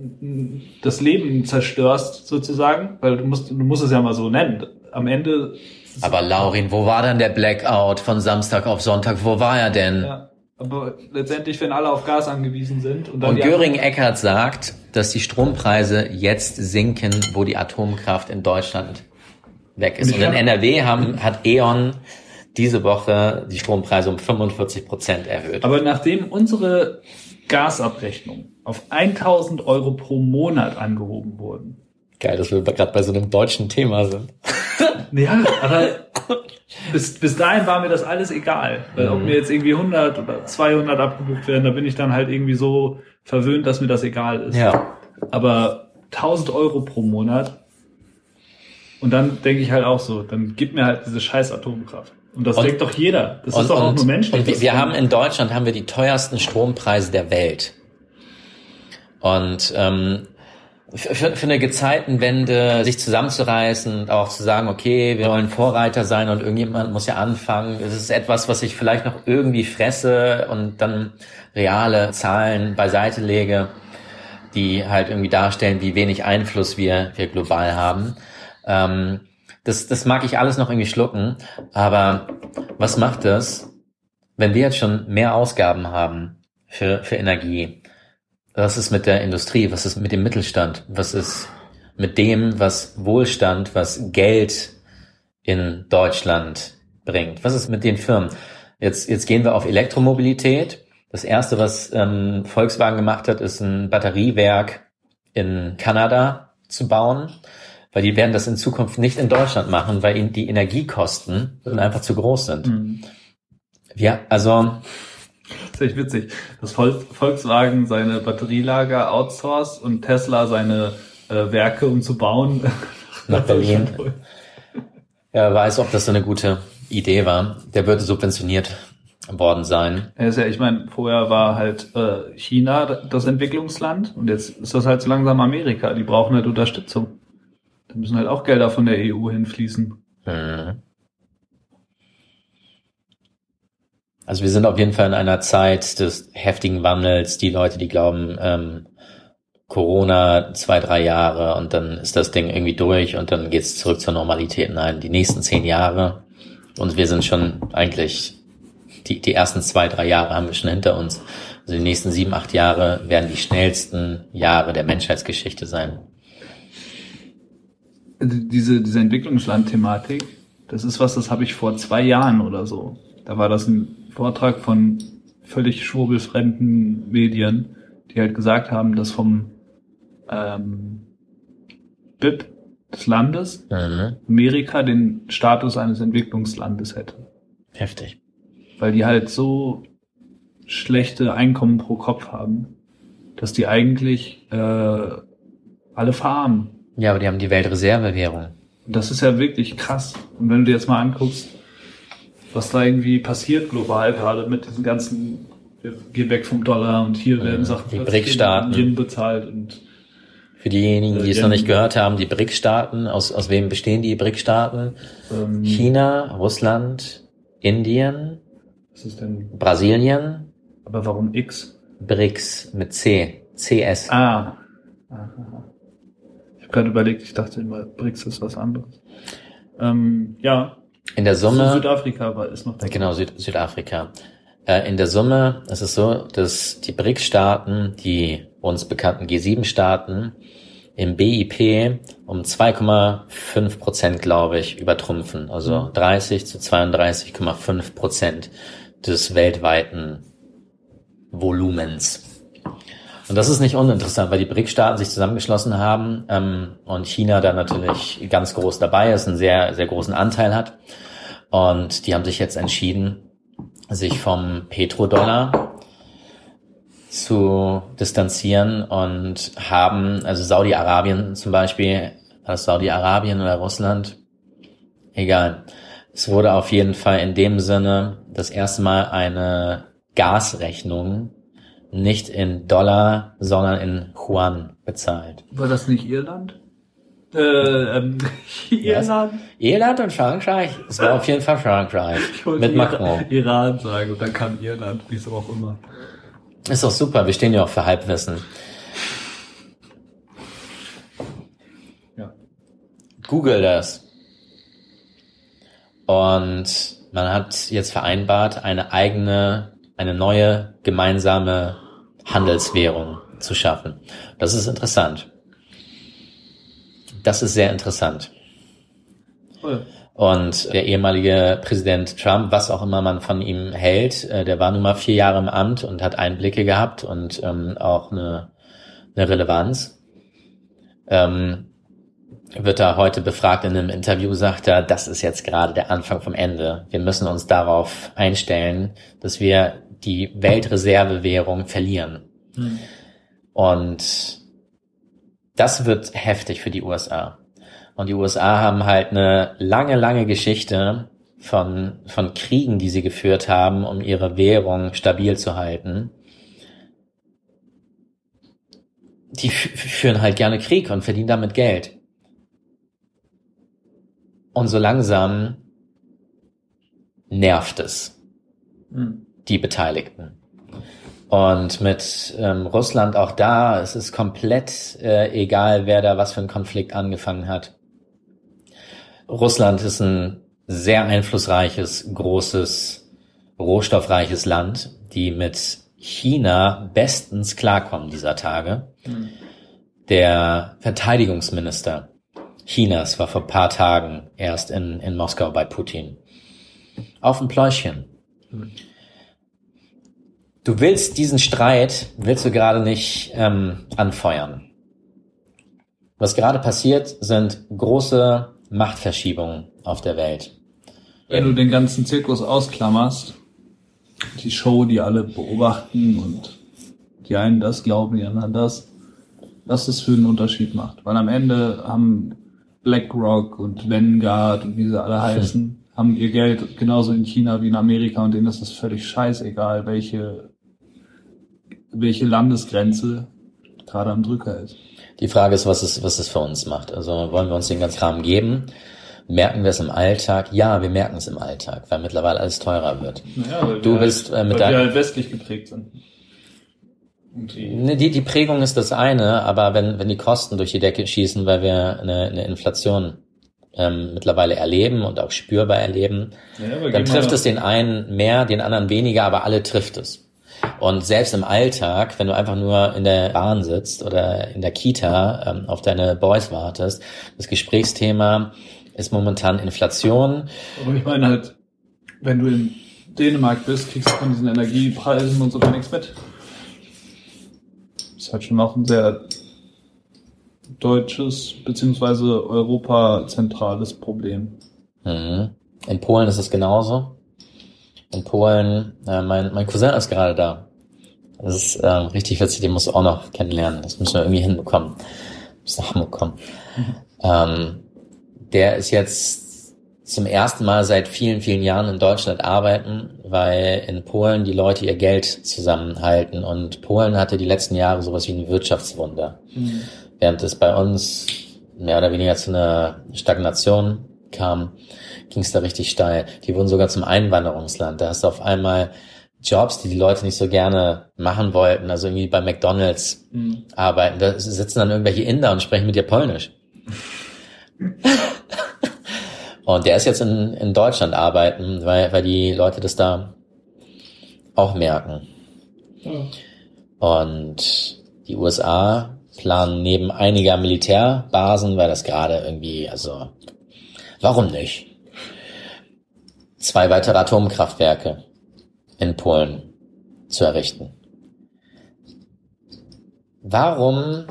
das Leben zerstörst, sozusagen, weil du musst, du musst es ja mal so nennen. Am Ende. Aber Laurin, wo war dann der Blackout von Samstag auf Sonntag? Wo war er denn? Ja, aber letztendlich, wenn alle auf Gas angewiesen sind und dann Und die Göring-Eckardt sagt, dass die Strompreise jetzt sinken, wo die Atomkraft in Deutschland weg ist. Und in NRW haben, hat E.ON diese Woche die Strompreise um 45 Prozent erhöht. Aber nachdem unsere Gasabrechnung auf 1000 Euro pro Monat angehoben wurden, Geil, dass wir gerade bei so einem deutschen Thema sind. Ja, aber bis, bis dahin war mir das alles egal. Weil ob Mhm. mir jetzt irgendwie 100 oder 200 abgebucht werden, da bin ich dann halt irgendwie so verwöhnt, dass mir das egal ist. Ja. Aber 1000 Euro pro Monat und dann denke ich halt auch so, dann gib mir halt diese scheiß Atomkraft. Und das Und- denkt doch jeder. Das und, ist doch auch nur menschlich. Und wir, wir haben in Deutschland haben wir die teuersten Strompreise der Welt. Und ähm, für, für für eine Gezeitenwende sich zusammenzureißen und auch zu sagen, okay, wir wollen Vorreiter sein und irgendjemand muss ja anfangen. Es ist etwas, was ich vielleicht noch irgendwie fresse und dann reale Zahlen beiseite lege, die halt irgendwie darstellen, wie wenig Einfluss wir, wir global haben. Ähm, das, das mag ich alles noch irgendwie schlucken, aber was macht das, wenn wir jetzt schon mehr Ausgaben haben für, für Energie? Was ist mit der Industrie? Was ist mit dem Mittelstand? Was ist mit dem, was Wohlstand, was Geld in Deutschland bringt? Was ist mit den Firmen? Jetzt, jetzt gehen wir auf Elektromobilität. Das erste, was ähm, Volkswagen gemacht hat, ist ein Batteriewerk in Kanada zu bauen, weil die werden das in Zukunft nicht in Deutschland machen, weil ihnen die Energiekosten einfach zu groß sind. Mhm. Ja, also Das ist echt witzig. Dass Vol Volkswagen seine Batterielager outsourced und Tesla seine äh, Werke, um zu bauen, Nach Berlin. wer weiß, ob das so eine gute Idee war. Der würde subventioniert worden sein. Ja, ist ja, ich meine, vorher war halt äh, China das Entwicklungsland und jetzt ist das halt so langsam Amerika. Die brauchen halt Unterstützung. Da müssen halt auch Gelder von der EU hinfließen. Mhm. Also wir sind auf jeden Fall in einer Zeit des heftigen Wandels. Die Leute, die glauben, ähm, Corona zwei, drei Jahre und dann ist das Ding irgendwie durch und dann geht's zurück zur Normalität. Nein, die nächsten zehn Jahre und wir sind schon eigentlich, die, die ersten zwei, drei Jahre haben wir schon hinter uns. Also die nächsten sieben, acht Jahre werden die schnellsten Jahre der Menschheitsgeschichte sein. Diese, diese Entwicklungsland-Thematik, das ist was, das habe ich vor zwei Jahren oder so. Da war das ein Vortrag von völlig schwurbelfremden Medien, die halt gesagt haben, dass vom ähm, BIP des Landes Mhm. Amerika den Status eines Entwicklungslandes hätte. Heftig. Weil die halt so schlechte Einkommen pro Kopf haben, dass die eigentlich äh, alle verarmen. Ja, aber die haben die Weltreservewährung. Das ist ja wirklich krass. Und wenn du dir jetzt mal anguckst, was da irgendwie passiert global gerade mit diesen ganzen, wir gehen weg vom Dollar und hier werden Sachen die BRIC-Staaten. in Yen bezahlt und Für diejenigen, die es Äh, noch nicht gehört haben, die BRIC-Staaten, aus, aus wem bestehen die BRIC-Staaten? ähm, China, Russland, Indien, was ist denn, Brasilien, aber warum X? BRICS mit C, CS. Ah. Aha. Gerade überlegt, ich dachte immer, BRICS ist was anderes. Ähm, ja, In der so Summe, Südafrika war, ist noch dabei. genau, Süd, Südafrika. Äh, in der Summe ist es so, dass die BRIC-Staaten, die uns bekannten G7-Staaten, im BIP um 2,5 Prozent, glaube ich, übertrumpfen. Also 30 zu 32,5 Prozent des weltweiten Volumens. Und das ist nicht uninteressant, weil die BRIC-Staaten sich zusammengeschlossen haben ähm, und China da natürlich ganz groß dabei ist, einen sehr, sehr großen Anteil hat. Und die haben sich jetzt entschieden, sich vom Petrodollar zu distanzieren und haben, also Saudi-Arabien zum Beispiel, war das Saudi-Arabien oder Russland? Egal. Es wurde auf jeden Fall in dem Sinne das erste Mal eine Gasrechnung nicht in Dollar, sondern in Yuan bezahlt. War das nicht Irland? Äh, ähm, Irland? Irland und Frankreich? Es war auf jeden Fall Frankreich. Mit Macron. Iran sagen und dann kam Irland, wieso auch immer. Ist doch super, wir stehen ja auch für Halbwissen. Ja. Google das. Und man hat jetzt vereinbart, eine eigene, eine neue gemeinsame Handelswährung zu schaffen. Das ist interessant. Das ist sehr interessant. Cool. Und der ehemalige Präsident Trump, was auch immer man von ihm hält, äh, der war nun mal vier Jahre im Amt und hat Einblicke gehabt und ähm, auch eine, eine Relevanz. Ähm, wird er heute befragt in einem Interview, sagt er, das ist jetzt gerade der Anfang vom Ende. Wir müssen uns darauf einstellen, dass wir die Weltreservewährung verlieren. Hm. Und das wird heftig für die USA. Und die USA haben halt eine lange, lange Geschichte von, von Kriegen, die sie geführt haben, um ihre Währung stabil zu halten. Die fü- führen halt gerne Krieg und verdienen damit Geld. Und so langsam nervt es Hm. Die Beteiligten. Und mit ähm, Russland auch da, es ist komplett äh, egal, wer da was für einen Konflikt angefangen hat. Russland ist ein sehr einflussreiches, großes, rohstoffreiches Land, die mit China bestens klarkommen dieser Tage. Hm. Der Verteidigungsminister Chinas war vor paar Tagen erst in, in Moskau bei Putin. Auf ein Pläuschen. Du willst diesen Streit, willst du gerade nicht ähm, anfeuern. Was gerade passiert, sind große Machtverschiebungen auf der Welt. Wenn du den ganzen Zirkus ausklammerst, die Show, die alle beobachten und die einen das glauben, die anderen das, was das für einen Unterschied macht. Weil am Ende haben BlackRock und Vanguard und wie sie alle heißen, haben ihr Geld genauso in China wie in Amerika und denen ist es völlig scheißegal, welche, welche Landesgrenze gerade am Drücker ist. Die Frage ist, was es, was es für uns macht. Also wollen wir uns den ganzen Rahmen geben? Merken wir es im Alltag? Ja, wir merken es im Alltag, weil mittlerweile alles teurer wird. Naja, weil Du wir bist, halt, äh, mit weil wir halt westlich geprägt sind. Die, Ne, Die, die Prägung ist das eine, aber wenn, wenn die Kosten durch die Decke schießen, weil wir eine, eine Inflation ähm, mittlerweile erleben und auch spürbar erleben, ja, dann trifft es den einen mehr, den anderen weniger, aber alle trifft es. Und selbst im Alltag, wenn du einfach nur in der Bahn sitzt oder in der Kita ähm, auf deine Boys wartest, das Gesprächsthema ist momentan Inflation. Aber ich meine halt, wenn du in Dänemark bist, kriegst du von diesen Energiepreisen und so gar nichts mit. ist halt schon auch ein sehr deutsches beziehungsweise europazentrales Problem. Mhm. In Polen ist es genauso. In Polen, äh, mein, mein Cousin ist gerade da. Das ist ähm, richtig witzig, den musst du auch noch kennenlernen. Das müssen wir irgendwie hinbekommen. Muss nach Hamburg kommen. Ähm, der ist jetzt zum ersten Mal seit vielen, vielen Jahren in Deutschland arbeiten, weil in Polen die Leute ihr Geld zusammenhalten und Polen hatte die letzten Jahre sowas wie ein Wirtschaftswunder. Während es bei uns mehr oder weniger zu einer Stagnation kam, ging es da richtig steil. Die wurden sogar zum Einwanderungsland. Da hast du auf einmal Jobs, die die Leute nicht so gerne machen wollten, also irgendwie bei McDonalds Mhm. arbeiten. Da sitzen dann irgendwelche Inder und sprechen mit dir Polnisch. und der ist jetzt in, in Deutschland arbeiten, weil, weil die Leute das da auch merken. Und die USA planen neben einiger Militärbasen, weil das gerade irgendwie, also, warum nicht? Zwei weitere Atomkraftwerke in Polen zu errichten. Warum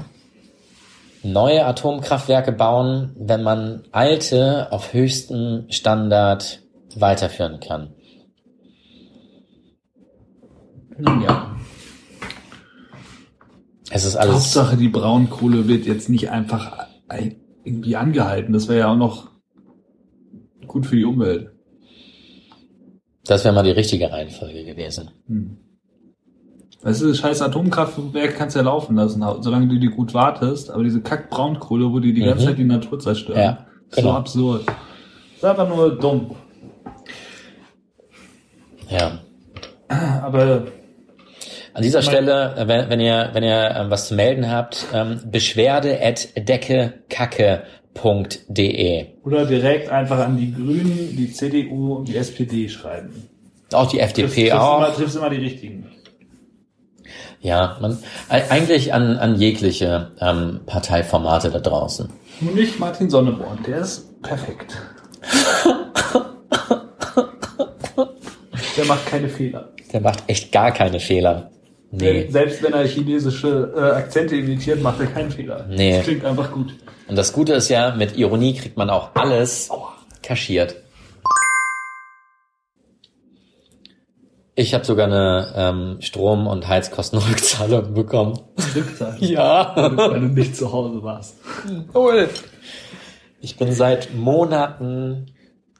neue Atomkraftwerke bauen, wenn man alte auf höchstem Standard weiterführen kann? Ja. Es ist alles. Hauptsache, die Braunkohle wird jetzt nicht einfach ein- irgendwie angehalten. Das wäre ja auch noch gut für die Umwelt. Das wäre mal die richtige Reihenfolge gewesen. Hm. Weißt du, das scheiß Atomkraftwerk kannst du ja laufen lassen, solange du die gut wartest. Aber diese kack Braunkohle, wo die die ganze Mhm. Zeit die Natur zerstören, Ja, ist genau. so absurd. Das ist einfach nur dumm. Ja. Aber An dieser Stelle, äh, wenn, wenn ihr, wenn ihr ähm, was zu melden habt, ähm, beschwerde at deckekacke.de. oder direkt einfach an die Grünen, die CDU und die SPD schreiben. Auch die FDP triffst, auch. Immer, triffst immer die richtigen. Ja, man, eigentlich an, an jegliche ähm, Parteiformate da draußen. Nur nicht Martin Sonneborn, der ist perfekt. der macht keine Fehler. Der macht echt gar keine Fehler. Nee. Selbst wenn er chinesische äh, Akzente imitiert, macht er keinen Fehler. Nee. Das klingt einfach gut. Und das Gute ist ja, mit Ironie kriegt man auch alles kaschiert. Ich habe sogar eine ähm, Strom- und Heizkostenrückzahlung bekommen. Rückzahlen. Ja. Weil du nicht zu Hause warst. Cool. Ich bin seit Monaten,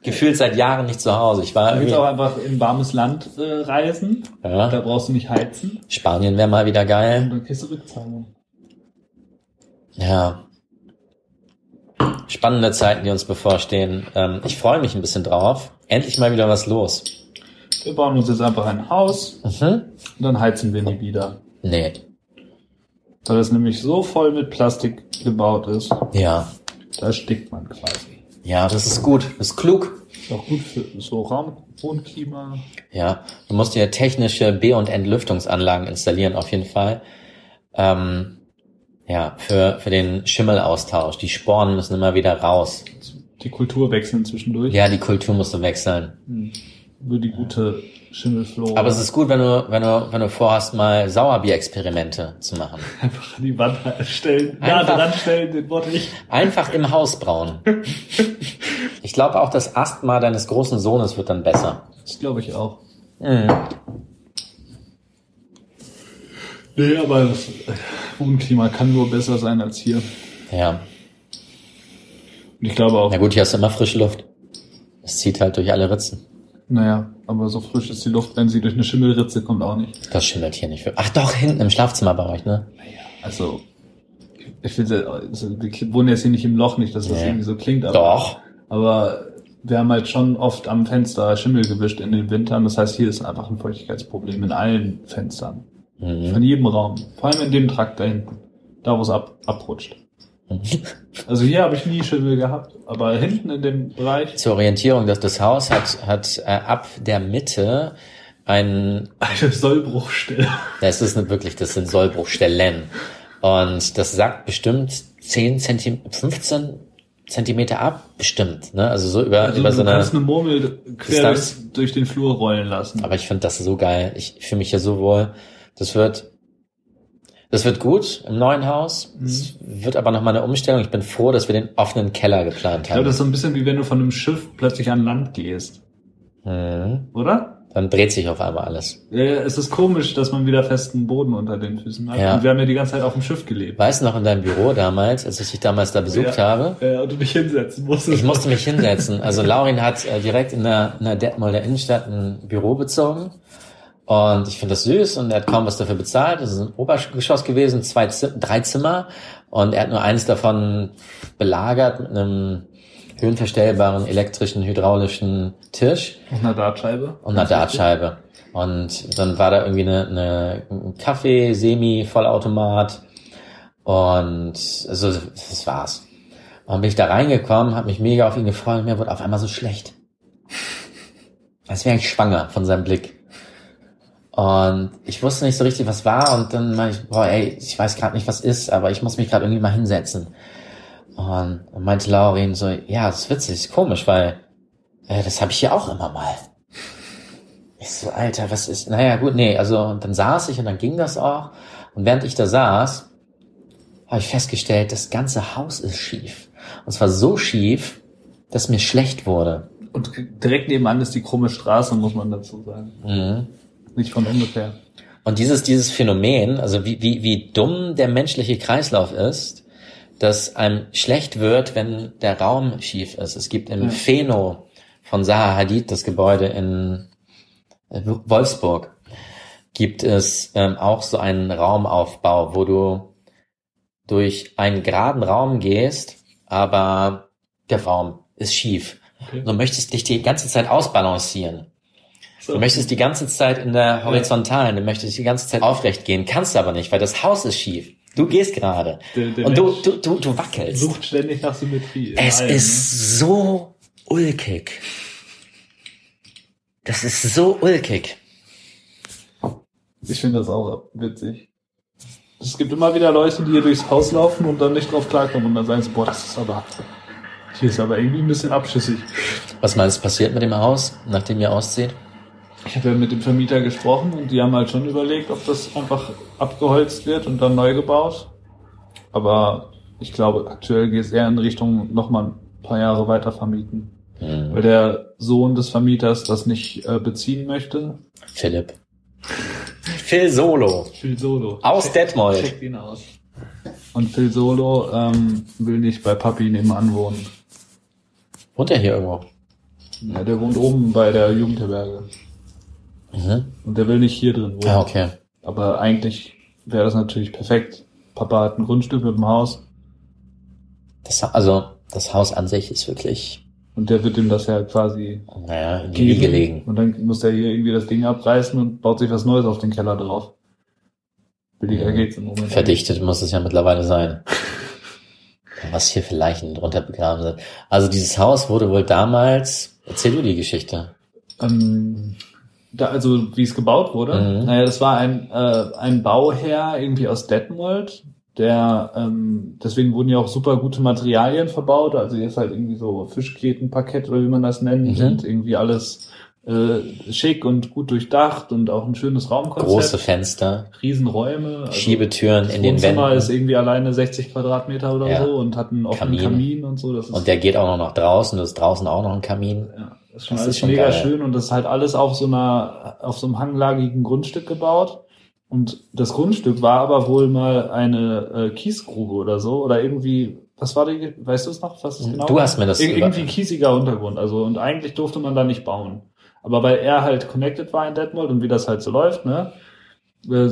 gefühlt seit Jahren nicht zu Hause. Ich war Du willst auch einfach in warmes Land äh, reisen. Da ja, brauchst du nicht heizen. Spanien wäre mal wieder Und geil. dann kriegst du Rückzahlung. Ja. Spannende Zeiten, die uns bevorstehen. Ähm, ich freue mich ein bisschen drauf. Endlich mal wieder was los. Wir bauen uns jetzt einfach ein Haus Mhm. und dann heizen wir nie wieder. Nee. Weil das nämlich so voll mit Plastik gebaut ist, Ja. da stickt man quasi. Ja, das ist gut. Das ist klug. Ist auch gut für so Raum und Klima. Ja. Du musst dir technische B- und Entlüftungsanlagen installieren, auf jeden Fall. Ähm, ja, für, für den Schimmelaustausch. Die Sporen müssen immer wieder raus. Die Kultur wechseln zwischendurch. Ja, die Kultur musst du wechseln. Hm. Nur die gute Schimmelflora. Aber es ist gut, wenn du, wenn du, wenn du vorhast, mal Sauerbier-Experimente zu machen. einfach an die Wand stellen, Einfach- dran stellen, den Wort ich. Einfach im Haus brauen. Ich glaube auch, das Asthma deines großen Sohnes wird dann besser. Das glaube ich auch. Mhm. Nee, aber das Wohnklima kann nur besser sein als hier. Ja. Und ich glaube auch, Na gut, hier hast du immer frische Luft. Es zieht halt durch alle Ritzen. Naja, aber so frisch ist die Luft, wenn sie durch eine Schimmelritze kommt, auch nicht. Das schimmelt hier nicht. Ach doch, hinten im Schlafzimmer bei euch, ne? Also, ich will, also, wir wohnen jetzt hier nicht im Loch, nicht, dass das Nee. irgendwie so klingt, aber, Doch. aber wir haben halt schon oft am Fenster Schimmel gewischt in den Wintern. Das heißt, hier ist einfach ein Feuchtigkeitsproblem in allen Fenstern. Mhm. Von jedem Raum. Vor allem in dem Trakt da hinten. Da, wo es ab, abrutscht. Also hier habe ich nie Schimmel gehabt, aber hinten in dem Bereich Zur Orientierung, dass das Haus hat, hat äh, ab der Mitte ein, eine Sollbruchstelle. das ist nicht wirklich, das sind Sollbruchstellen. Und das sagt bestimmt 10 Zentimeter, 15 Zentimeter ab, bestimmt, ne? Also so über, Also über du so eine, kannst eine Murmel quer durch, durch den Flur rollen lassen. aber ich finde das so geil. Ich fühle mich hier so wohl. Das wird, das wird gut im neuen Haus. Es wird aber noch mal eine Umstellung. Ich bin froh, dass wir den offenen Keller geplant Ich glaube, haben. das ist so ein bisschen wie wenn du von einem Schiff plötzlich an Land gehst. Mhm. Oder? Dann dreht sich auf einmal alles. Ja, es ist komisch, dass man wieder festen Boden unter den Füßen hat. Ja. Und wir haben ja die ganze Zeit auf dem Schiff gelebt. Weißt du noch in deinem Büro damals, als ich dich damals da besucht Ja. habe? Ja, und du dich hinsetzen musstest. Ich musste mich hinsetzen. Also Laurin hat äh, direkt in der, in der Detmolder Innenstadt ein Büro bezogen. Und ich finde das süß und er hat kaum was dafür bezahlt. Das ist ein Obergeschoss gewesen, zwei, drei Zimmer. Und er hat nur eines davon belagert mit einem höhenverstellbaren elektrischen, hydraulischen Tisch Auf einer Dartscheibe. und einer Dartscheibe. Und dann war da irgendwie eine, eine ein Kaffee, Semi-Vollautomat und also das war's. Und bin ich da reingekommen, habe mich mega auf ihn gefreut und mir wurde auf einmal so schlecht. Als wäre ich schwanger von seinem Blick. Und ich wusste nicht so richtig, was war und dann meinte ich, boah, ey, ich weiß gerade nicht, was ist, aber ich muss mich gerade irgendwie mal hinsetzen. Und meinte Laurin so, ja, das ist witzig, ist komisch, weil äh, das habe ich hier auch immer mal. Ich so, Alter, was ist, naja, gut, nee, also, und dann saß ich und dann ging das auch. Und während ich da saß, habe ich festgestellt, das ganze Haus ist schief. Und zwar so schief, dass mir schlecht wurde. Und direkt nebenan ist die krumme Straße, muss man dazu sagen. Mhm. Nicht von ungefähr. Und dieses, dieses Phänomen, also wie, wie, wie dumm der menschliche Kreislauf ist, dass einem schlecht wird, wenn der Raum schief ist. Es gibt im Ja. Pheno von Zaha Hadid, das Gebäude in äh, Wolfsburg, gibt es ähm, auch so einen Raumaufbau, wo du durch einen geraden Raum gehst, aber der Raum ist schief. Okay. Du möchtest dich die ganze Zeit ausbalancieren. Du möchtest die ganze Zeit in der Horizontalen, du möchtest die ganze Zeit aufrecht gehen, kannst aber nicht, weil das Haus ist schief. Du gehst gerade. Und du, du, du, du wackelst. Sucht ständig nach Symmetrie. Es allem, ist so ulkig. Das ist so ulkig. Ich finde das auch witzig. Es gibt immer wieder Leute, die hier durchs Haus laufen und dann nicht drauf klarkommen und dann sagen sie, boah, das ist aber, hier ist aber irgendwie ein bisschen abschüssig. Was meinst du, passiert mit dem Haus, nachdem ihr auszieht? Ich habe ja mit dem Vermieter gesprochen und die haben halt schon überlegt, ob das einfach abgeholzt wird und dann neu gebaut. Aber ich glaube, aktuell geht es eher in Richtung nochmal ein paar Jahre weiter vermieten. Hm. Weil der Sohn des Vermieters das nicht äh, beziehen möchte. Philipp. Phil Solo. Phil Solo. Aus Detmold. Checkt ihn aus. Und Phil Solo ähm, will nicht bei Papi nebenan wohnen. Wohnt er hier irgendwo? Ja, der wohnt oben bei der Jugendherberge. Mhm. Und der will nicht hier drin wohnen. Ah, okay. Aber eigentlich wäre das natürlich perfekt. Papa hat ein Grundstück mit dem Haus Das, also, das Haus an sich ist wirklich, und der wird ihm das ja quasi naja, in die Wiege legen. Und dann muss er hier irgendwie das Ding abreißen und baut sich was Neues auf den Keller drauf. Billiger Mhm. geht's im Moment. Verdichtet muss es ja mittlerweile sein. Was hier für Leichen drunter begraben sind. Also dieses Haus wurde wohl damals, erzähl du die Geschichte. Ähm, da, also wie es gebaut wurde. Mhm. Naja, das war ein, äh, ein Bauherr irgendwie aus Detmold, der ähm, deswegen wurden ja auch super gute Materialien verbaut. Also ist halt irgendwie so Fischgrätenparkett oder wie man das nennt Mhm. und irgendwie alles äh, schick und gut durchdacht und auch ein schönes Raumkonzept. Große Fenster, Riesenräume. Also Schiebetüren das in den Wohnzimmer ist Wänden. irgendwie alleine 60 Quadratmeter oder Ja. so und hat einen offenen Kamin. Kamin, und so. Das ist, Und der geht auch noch nach draußen, da ist draußen auch noch ein Kamin. ja, das ist schon Das alles ist schon mega geil. schön und das ist halt alles auf so einer, auf so einem hanglagigen Grundstück gebaut. Und das Grundstück war aber wohl mal eine äh, Kiesgrube oder so oder irgendwie, was war die, weißt du es noch, was es genau Du hast mir das Ir irgendwie kiesiger Untergrund, also und eigentlich durfte man da nicht bauen. Aber weil er halt connected war in Detmold und wie das halt so läuft, ne?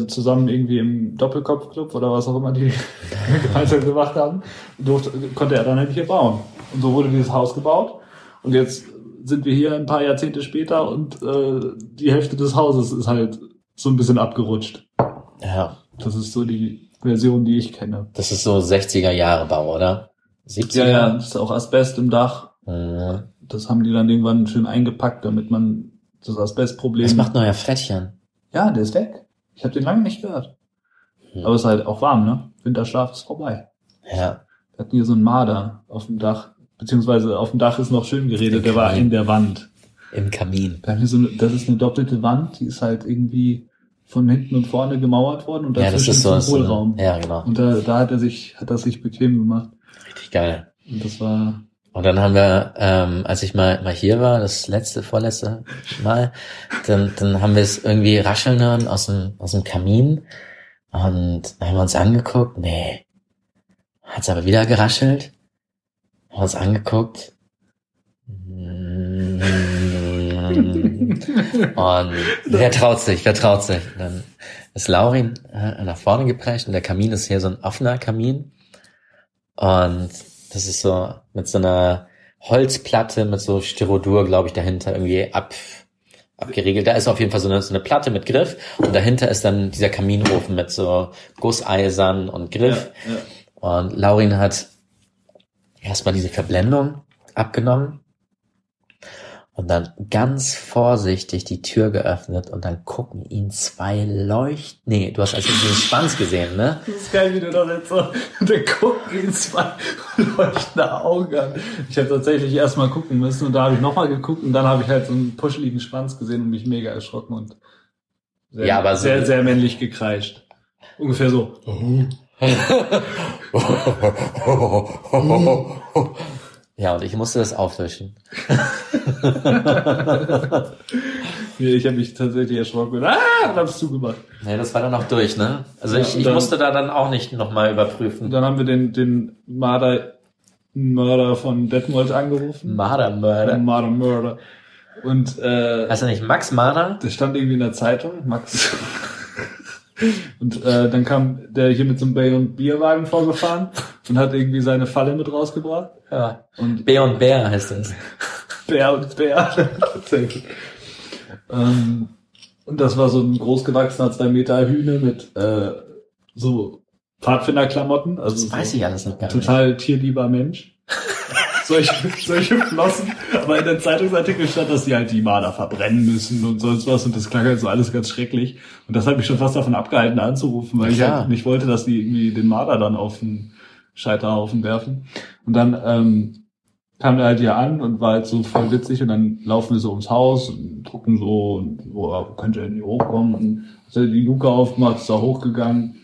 Zusammen irgendwie im Doppelkopfclub oder was auch immer die gemeinsam gemacht haben, durfte, konnte er dann halt hier bauen. Und so wurde dieses Haus gebaut. Und jetzt sind wir hier ein paar Jahrzehnte später und äh, die Hälfte des Hauses ist halt so ein bisschen abgerutscht. Ja, Das ist so die Version, die ich kenne. das ist so 60er Jahre Bau, oder? 70er? Ja, ja, das ist auch Asbest im Dach. Mhm. Das haben die dann irgendwann schön eingepackt, damit man das Asbestproblem. Was macht neuer Frettchen? ja, der ist weg. Ich habe den lange nicht gehört. Hm. Aber es ist halt auch warm, ne? Winterschlaf ist vorbei. Ja, Wir hatten hier so einen Marder auf dem Dach. Beziehungsweise auf dem Dach ist noch schön geredet, der war in der Wand. im Kamin. Haben so eine, das ist eine doppelte Wand, die ist halt irgendwie von hinten und vorne gemauert worden und Ja, das ist so, ein so Hohlraum. ja, genau. Und da, da hat er sich, hat er sich bequem gemacht. Richtig geil. Und das war, Und dann haben wir, ähm, als ich mal, mal hier war, das letzte, vorletzte Mal, dann, dann haben wir es irgendwie rascheln hören aus dem, aus dem Kamin. Und dann haben wir uns angeguckt, nee. Hat's aber wieder geraschelt. Uns angeguckt. Und wer traut sich, wer traut sich? Und dann ist Laurin äh, nach vorne geprescht und der Kamin ist hier so ein offener Kamin. Und das ist so mit so einer Holzplatte mit so Styrodur, glaube ich, dahinter irgendwie ab, abgeriegelt. Da ist auf jeden Fall so eine, so eine Platte mit Griff und dahinter ist dann dieser Kaminofen mit so Gusseisern und Griff. Ja, ja. Und Laurin hat erstmal diese Verblendung abgenommen und dann ganz vorsichtig die Tür geöffnet und dann gucken ihn zwei Leucht... Nee, du hast also diesen Schwanz gesehen, ne? Das ist geil, wie du das jetzt so, der guckt ihn zwei leuchtende Augen an. Ich habe tatsächlich erstmal gucken müssen und da habe ich nochmal geguckt und dann habe ich halt so einen puscheligen Schwanz gesehen und mich mega erschrocken und sehr, Ja, aber so- sehr, sehr männlich gekreischt. Ungefähr so. Ja, und ich musste das aufwischen. Nee, Ich habe mich tatsächlich erschrocken ah, und hab's zugemacht. Nee, das war dann auch durch, ne? Also Ja, ich, ich dann- musste da dann auch nicht nochmal überprüfen. dann haben wir den, den Marder, Mörder von Detmold angerufen. Mardermörder. Marder Mörder. Und äh, Heißt er nicht Max Marder? Das stand irgendwie in der Zeitung, Max. Und äh, dann kam der hier mit so einem Bay- und Bierwagen vorgefahren und hat irgendwie seine Falle mit rausgebracht. Ja. Und Bär und Bär heißt das. Bär und Bär. Tatsächlich. ähm, und das war so ein großgewachsener zwei Meter Hühne mit äh, so Pfadfinderklamotten. Also Das weiß so ich alles noch gar nicht. total tierlieber Mensch. solche, solche Flossen. Aber in der Zeitungsartikel stand, dass sie halt die Marder verbrennen müssen und sonst was. Und das klang halt so alles ganz schrecklich. Und das hat mich schon fast davon abgehalten anzurufen, weil Ja, ich halt nicht wollte, dass die irgendwie den Marder dann auf den Scheiterhaufen werfen. Und dann ähm, kam der halt hier an und war halt so voll witzig. Und dann laufen wir so ums Haus und gucken so, und, wo könnte er hier hochkommen? Und hat er die Luke aufgemacht, ist da hochgegangen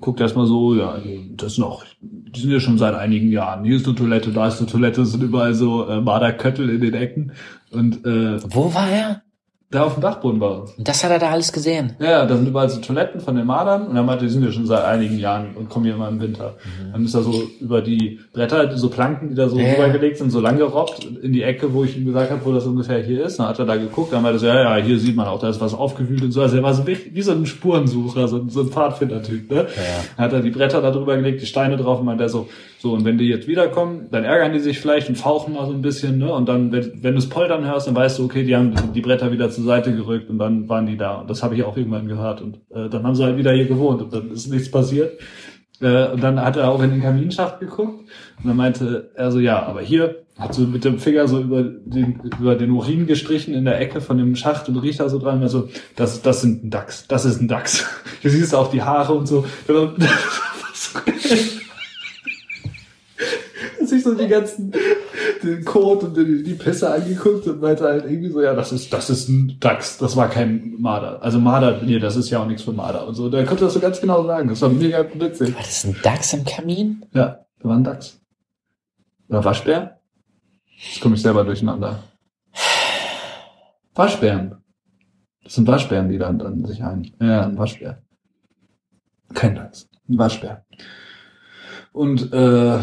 guckt erstmal so, ja, also das noch, die sind ja schon seit einigen Jahren. Hier ist eine Toilette, da ist eine Toilette, sind überall so äh, Marderköttel in den Ecken. Und äh, Wo war er? Da auf dem Dachboden bei uns. Und das hat er da alles gesehen. Ja, da sind überall so Toiletten von den Mardern und er meinte, die sind ja schon seit einigen Jahren und kommen hier immer im Winter. Dann ist er so über die Bretter, so Planken, die da so Mhm. Ja. rübergelegt sind, so lang gerobbt in die Ecke, wo ich ihm gesagt habe, wo das ungefähr hier ist. Dann hat er da geguckt, dann meinte er so, ja, ja, hier sieht man auch, da ist was aufgewühlt und so. Also er war so wie, wie so ein Spurensucher, so, ein- so ein Pfadfinder-Typ, ne? Ja. Dann hat er die Bretter da drüber gelegt, die Steine drauf und meinte er so, so, und wenn die jetzt wiederkommen, dann ärgern die sich vielleicht und fauchen mal so ein bisschen, ne? Und dann, wenn, wenn du es poltern hörst, dann weißt du, okay, die haben die Bretter wieder zur Seite gerückt und dann waren die da. Und das habe ich auch irgendwann gehört. Und äh, dann haben sie halt wieder hier gewohnt und dann ist nichts passiert. Äh, und dann hat er auch in den Kaminschacht geguckt und dann meinte er so, ja, aber hier hat so mit dem Finger so über den, über den Urin gestrichen in der Ecke von dem Schacht und riecht da so dran. Und so, das, das sind ein Dachs, das ist ein Dachs. Du siehst auch die Haare und so. Das war so geil. Das sich so die ganzen, den Code und die, die Pässe angeguckt und meinte halt irgendwie so, ja, das ist, das ist ein Dachs, das war kein Marder. Also Marder, nee, das ist ja auch nichts für Marder und so. Der konnte das so ganz genau sagen. Das war mega witzig. War das ein Dachs im Kamin? Ja, da war ein Dachs. Oder Waschbär? Jetzt komme ich selber durcheinander. Waschbären. Das sind Waschbären, die dann, dann sich ein. Ja, ein Waschbär. Kein Dachs. Ein Waschbär. Und äh,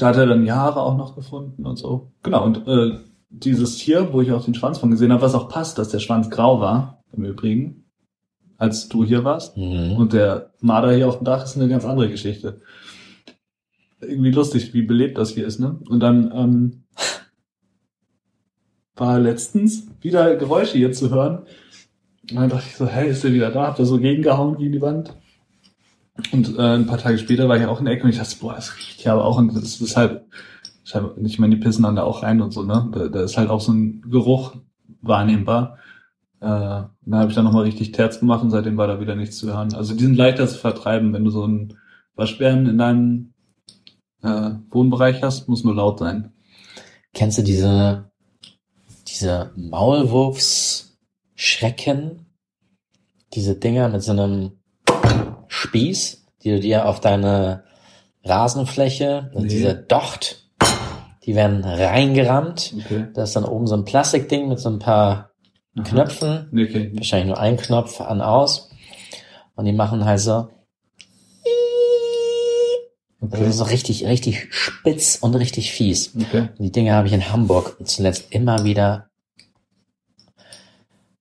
da hat er dann die Haare auch noch gefunden und so. Genau, und äh, dieses Tier, wo ich auch den Schwanz von gesehen habe, was auch passt, dass der Schwanz grau war, im Übrigen, als du hier warst. Mhm. Und der Marder hier auf dem Dach ist eine ganz andere Geschichte. Irgendwie lustig, wie belebt das hier ist, ne? Und dann ähm, war letztens wieder Geräusche hier zu hören. Und dann dachte ich so, hey, ist der wieder da? Hab da so gegengehauen gegen die Wand. Und äh, ein paar Tage später war ich auch in der Ecke und ich dachte, boah, das riecht ja aber auch. Und das ist halt, ich meine, die pissen dann da auch rein und so, ne? Da, da ist halt auch so ein Geruch wahrnehmbar. Äh, dann habe ich dann nochmal richtig Terz gemacht und seitdem war da wieder nichts zu hören. Also die sind leichter zu vertreiben, wenn du so einen Waschbären in deinem äh, Wohnbereich hast, muss nur laut sein. Kennst du diese, diese Maulwurfsschrecken? Diese Dinger mit so einem Spieß, die du dir auf deine Rasenfläche, Nee. diese Docht, die werden reingerammt. Okay. Da ist dann oben so ein Plastikding mit so ein paar Aha. Knöpfen. Okay. Wahrscheinlich nur ein Knopf an aus. Und die machen halt so. Das Okay. ist so richtig, richtig spitz und richtig fies. okay. Die Dinge habe ich in Hamburg zuletzt immer wieder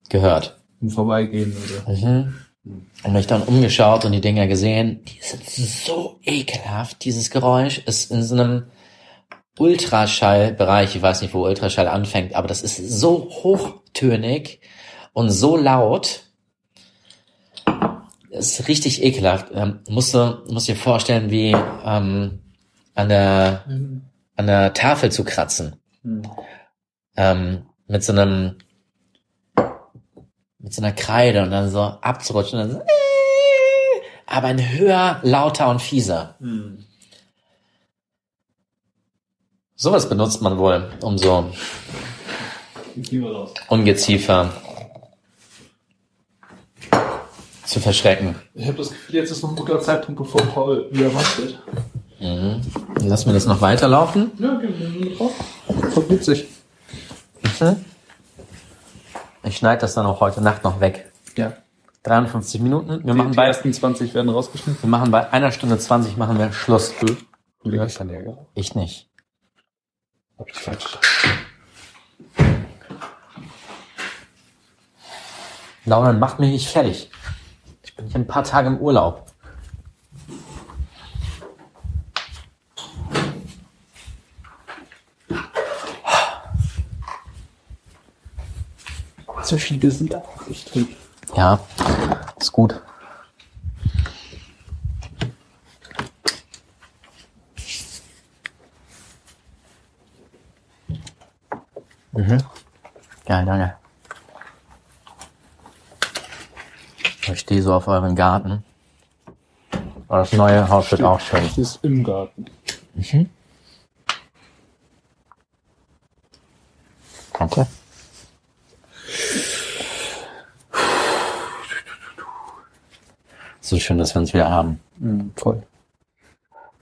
gehört. Im Vorbeigehen oder. Mhm. Und mich dann umgeschaut und die Dinger gesehen, die sind so ekelhaft. Dieses Geräusch ist in so einem Ultraschallbereich, ich weiß nicht, wo Ultraschall anfängt, aber das ist so hochtönig und so laut. Das ist richtig ekelhaft. Ähm, musst du, musst dir vorstellen, wie ähm, an der an der Tafel zu kratzen Hm. ähm, mit so einem mit so einer Kreide und dann so abzurutschen und dann so, äh, aber ein höher, lauter und fieser. Hm. Sowas benutzt man wohl, um so. Ungeziefer zu verschrecken. Ich habe das Gefühl, jetzt ist noch ein guter Zeitpunkt, bevor Paul wieder wach wird. Mhm. Lassen wir das noch weiterlaufen. Ja, okay, wir sind drauf. Voll witzig. Mhm. Ich schneide das dann auch heute Nacht noch weg. Ja. 53 Minuten. Wir Die, machen die bei, ersten 20 werden rausgeschnitten. wir machen bei einer Stunde 20 machen wir Schluss. Wie heißt der Lehrer? Ich nicht. Hab ich falsch. Lauren, macht mich nicht fertig. Ich bin hier ein paar Tage im Urlaub. So viele sind auch nicht drin. Ja, ist gut. Mhm. Geil, danke. Ich stehe so auf euren Garten. Aber das neue Haus wird auch schön. Das ist im Garten. Mhm. Danke. So schön, dass wir uns wieder haben. Mhm, voll.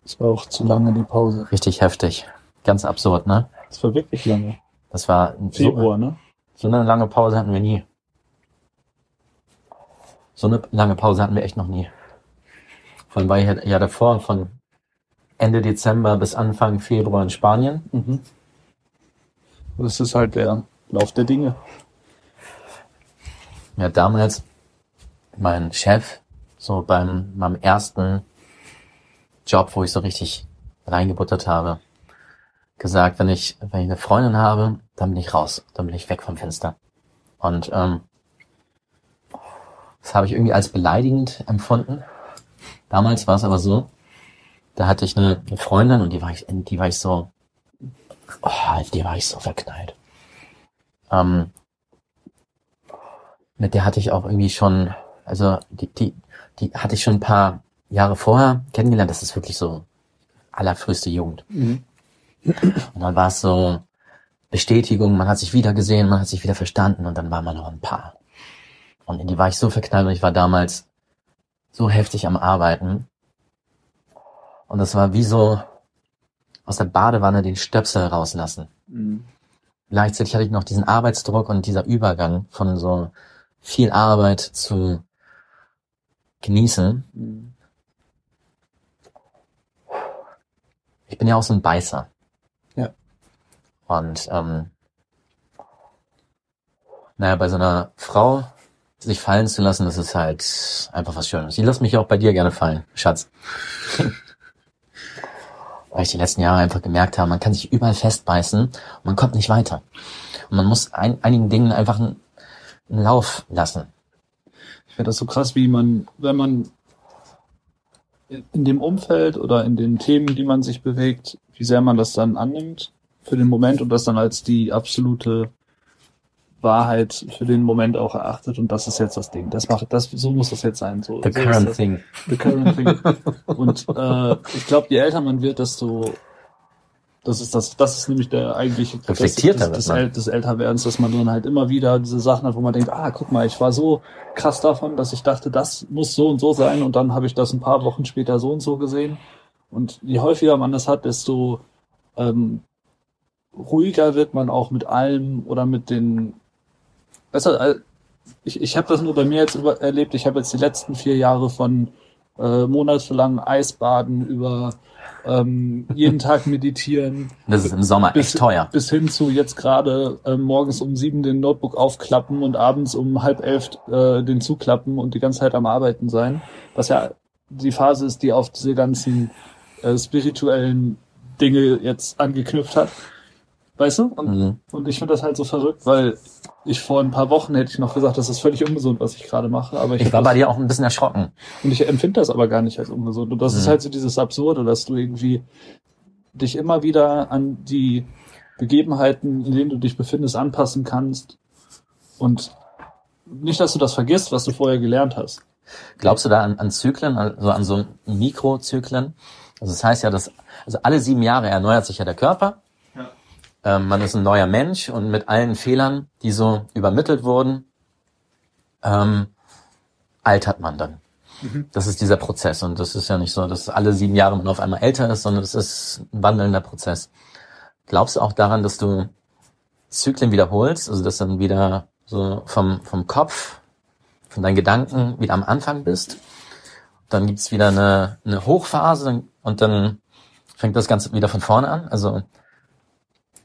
Das war auch zu lange die Pause. Richtig heftig. Ganz absurd, ne? Das war wirklich lange. Das war so, Februar, ne? so eine lange Pause hatten wir nie. So eine lange Pause hatten wir echt noch nie. Von war ich ja- ja davor, von Ende Dezember bis Anfang Februar in Spanien. Mhm. Das ist halt der Lauf der Dinge. Ja, damals mein Chef, so beim meinem ersten Job, wo ich so richtig reingebuttert habe, gesagt, wenn ich, wenn ich eine Freundin habe, dann bin ich raus, dann bin ich weg vom Fenster. Und ähm, das habe ich irgendwie als beleidigend empfunden. Damals war es aber so, da hatte ich eine, eine Freundin und die war ich, die war ich so, oh, die war ich so verknallt. Ähm, mit der hatte ich auch irgendwie schon, also die, die, die hatte ich schon ein paar Jahre vorher kennengelernt. Das ist wirklich so allerfrühste Jugend. Mhm. Und dann war es so Bestätigung, man hat sich wieder gesehen, man hat sich wieder verstanden und dann war man noch ein Paar. Und in die war ich so verknallt und ich war damals so heftig am Arbeiten. Und das war wie so aus der Badewanne den Stöpsel rauslassen. Mhm. Gleichzeitig hatte ich noch diesen Arbeitsdruck und dieser Übergang von so viel Arbeit zu genießen. Mhm. Ich bin ja auch so ein Beißer. Ja. Und ähm, naja, bei so einer Frau sich fallen zu lassen, das ist halt einfach was Schönes. Ich lasse mich auch bei dir gerne fallen, Schatz. Weil ich die letzten Jahre einfach gemerkt habe, man kann sich überall festbeißen und man kommt nicht weiter. Und man muss ein, einigen Dingen einfach einen, Lauf lassen. Ich finde das so krass, wie man, wenn man in dem Umfeld oder in den Themen, die man sich bewegt, wie sehr man das dann annimmt für den Moment und das dann als die absolute Wahrheit für den Moment auch erachtet und das ist jetzt das Ding. Das macht, das, so muss das jetzt sein. So, The so current thing. The current thing. Und äh, ich glaube, je älter man wird, desto das ist das, das ist nämlich der eigentliche Reflektierter des, des, wird man. des, Älterwerdens, dass man dann halt immer wieder diese Sachen hat, wo man denkt, ah, guck mal, ich war so krass davon, dass ich dachte, das muss so und so sein und dann habe ich das ein paar Wochen später so und so gesehen. Und je häufiger man das hat, desto ähm, ruhiger wird man auch mit allem oder mit den besser, äh, ich, ich habe das nur bei mir jetzt über, erlebt, ich habe jetzt die letzten vier Jahre von äh, monatelang Eisbaden über ähm, jeden Tag meditieren Das ist im Sommer bis, echt teuer. bis hin zu jetzt gerade äh, morgens um sieben den Notebook aufklappen und abends um halb elf äh, den zuklappen und die ganze Zeit am Arbeiten sein. Was ja die Phase ist, die auf diese ganzen äh, spirituellen Dinge jetzt angeknüpft hat. Weißt du? Und, Mhm. und ich finde das halt so verrückt, weil ich vor ein paar Wochen hätte ich noch gesagt, das ist völlig ungesund, was ich gerade mache. Aber ich, Ich war bei dir auch ein bisschen erschrocken. und ich empfinde das aber gar nicht als ungesund. Und das ist Mhm. halt so dieses Absurde, dass du irgendwie dich immer wieder an die Begebenheiten, in denen du dich befindest, anpassen kannst. Und nicht, dass du das vergisst, was du vorher gelernt hast. Glaubst du da an, an Zyklen, also an so Mikrozyklen? Also das heißt ja, dass also alle sieben Jahre erneuert sich ja der Körper. Ähm, man ist ein neuer Mensch und mit allen Fehlern, die so übermittelt wurden, ähm, altert man dann. Das ist dieser Prozess und das ist ja nicht so, dass alle sieben Jahre man auf einmal älter ist, sondern das ist ein wandelnder Prozess. Glaubst du auch daran, dass du Zyklen wiederholst, also dass dann wieder so vom, vom Kopf, von deinen Gedanken wieder am Anfang bist? Dann gibt's wieder eine, eine Hochphase und dann fängt das Ganze wieder von vorne an. Also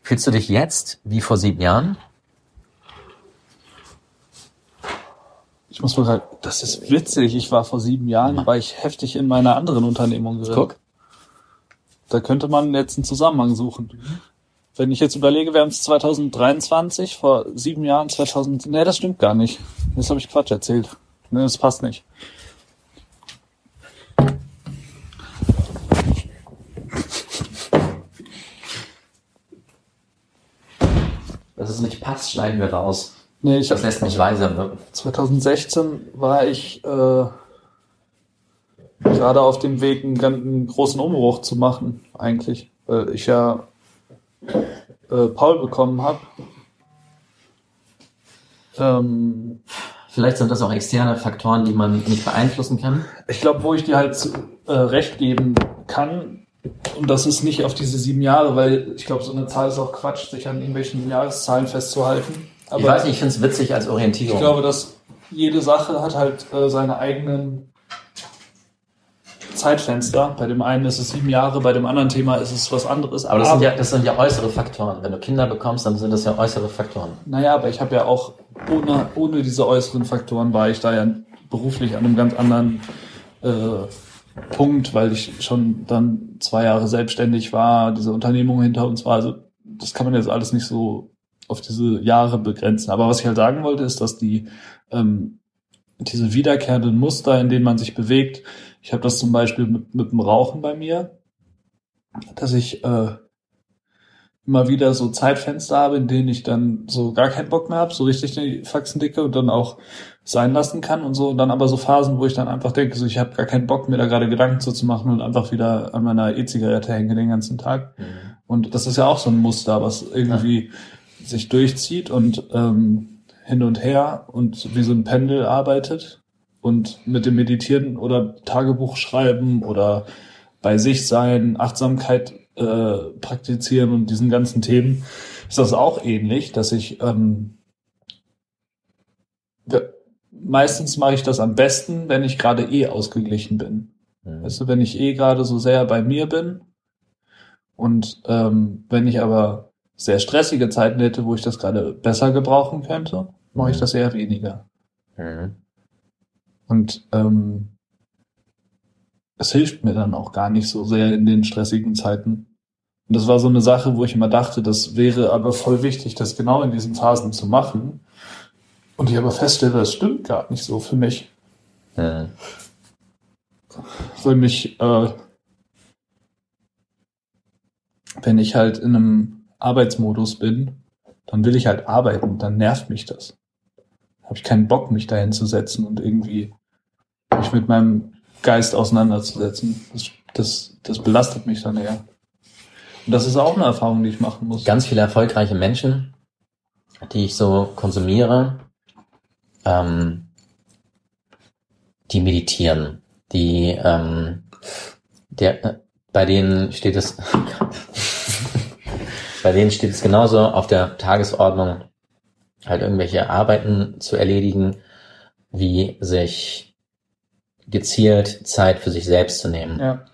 fühlst du dich jetzt wie vor sieben Jahren? Ich muss mal sagen, das ist witzig. Ich war vor sieben Jahren, war ich heftig in meiner anderen Unternehmung drin. Guck. Da könnte man jetzt einen Zusammenhang suchen. Wenn ich jetzt überlege, wir haben es 2023, vor sieben Jahren, 2000, nee, das stimmt gar nicht. Jetzt habe ich Quatsch erzählt. Nee, das passt nicht. Dass es nicht passt, schneiden wir raus. Nee, ich Das lässt mich weiser wirken. 2016 war ich äh, gerade auf dem Weg, einen, einen großen Umbruch zu machen, eigentlich. Weil ich ja äh, Paul bekommen habe. Ähm, Vielleicht sind das auch externe Faktoren, die man nicht beeinflussen kann. ich glaube, wo ich dir halt äh, recht geben kann, und das ist nicht auf diese sieben Jahre, weil ich glaube, so eine Zahl ist auch Quatsch, sich an irgendwelchen Jahreszahlen festzuhalten. Aber ich weiß nicht, ich finde es witzig als Ich Orientierung. glaube, dass jede Sache hat halt äh, seine eigenen Zeitfenster. Bei dem einen ist es sieben Jahre, bei dem anderen Thema ist es was anderes. aber das sind, ja, das sind ja äußere Faktoren. Wenn du Kinder bekommst, dann sind das ja äußere Faktoren. naja, aber ich habe ja auch ohne, ohne diese äußeren Faktoren war ich da ja beruflich an einem ganz anderen äh, Punkt, weil ich schon dann zwei Jahre selbstständig war, diese Unternehmung hinter uns war. Also das kann man jetzt alles nicht so auf diese Jahre begrenzen. Aber was ich halt sagen wollte, ist, dass die ähm, diese wiederkehrenden Muster, in denen man sich bewegt, ich habe das zum Beispiel mit, mit dem Rauchen bei mir, dass ich äh, immer wieder so Zeitfenster habe, in denen ich dann so gar keinen Bock mehr habe, so richtig die Faxen dicke und dann auch sein lassen kann und so. Und dann aber so Phasen, wo ich dann einfach denke, so ich habe gar keinen Bock, mir da gerade Gedanken zu, zu machen und einfach wieder an meiner E-Zigarette hänge den ganzen Tag. Mhm. Und das ist ja auch so ein Muster, was irgendwie sich durchzieht und ähm, hin und her und wie so ein Pendel arbeitet. Und mit dem Meditieren oder Tagebuch schreiben oder bei sich sein, Achtsamkeit äh, praktizieren und diesen ganzen Themen ist das auch ähnlich, dass ich ähm, meistens mache ich das am besten, wenn ich gerade eh ausgeglichen bin. Mhm. Weißt du, wenn ich eh gerade so sehr bei mir bin und ähm, wenn ich aber sehr stressige Zeiten hätte, wo ich das gerade besser gebrauchen könnte, mache ich Mhm. das eher weniger. Mhm. Und ähm, es hilft mir dann auch gar nicht so sehr in den stressigen Zeiten. Und das war so eine Sache, wo ich immer dachte, das wäre aber voll wichtig, das genau in diesen Phasen zu machen. Und ich aber feststelle, das stimmt gar nicht so für mich. Mhm. Weil mich, äh, wenn ich halt in einem Arbeitsmodus bin, dann will ich halt arbeiten, dann nervt mich das. Habe ich keinen Bock, mich dahin zu setzen und irgendwie mich mit meinem Geist auseinanderzusetzen. Das, das, das belastet mich dann eher. Und das ist auch eine Erfahrung, die ich machen muss. Ganz viele erfolgreiche Menschen, die ich so konsumiere, ähm, die meditieren, die, ähm, der, äh, bei denen steht es, bei denen steht es genauso auf der Tagesordnung, halt irgendwelche Arbeiten zu erledigen, wie sich gezielt Zeit für sich selbst zu nehmen. Ja.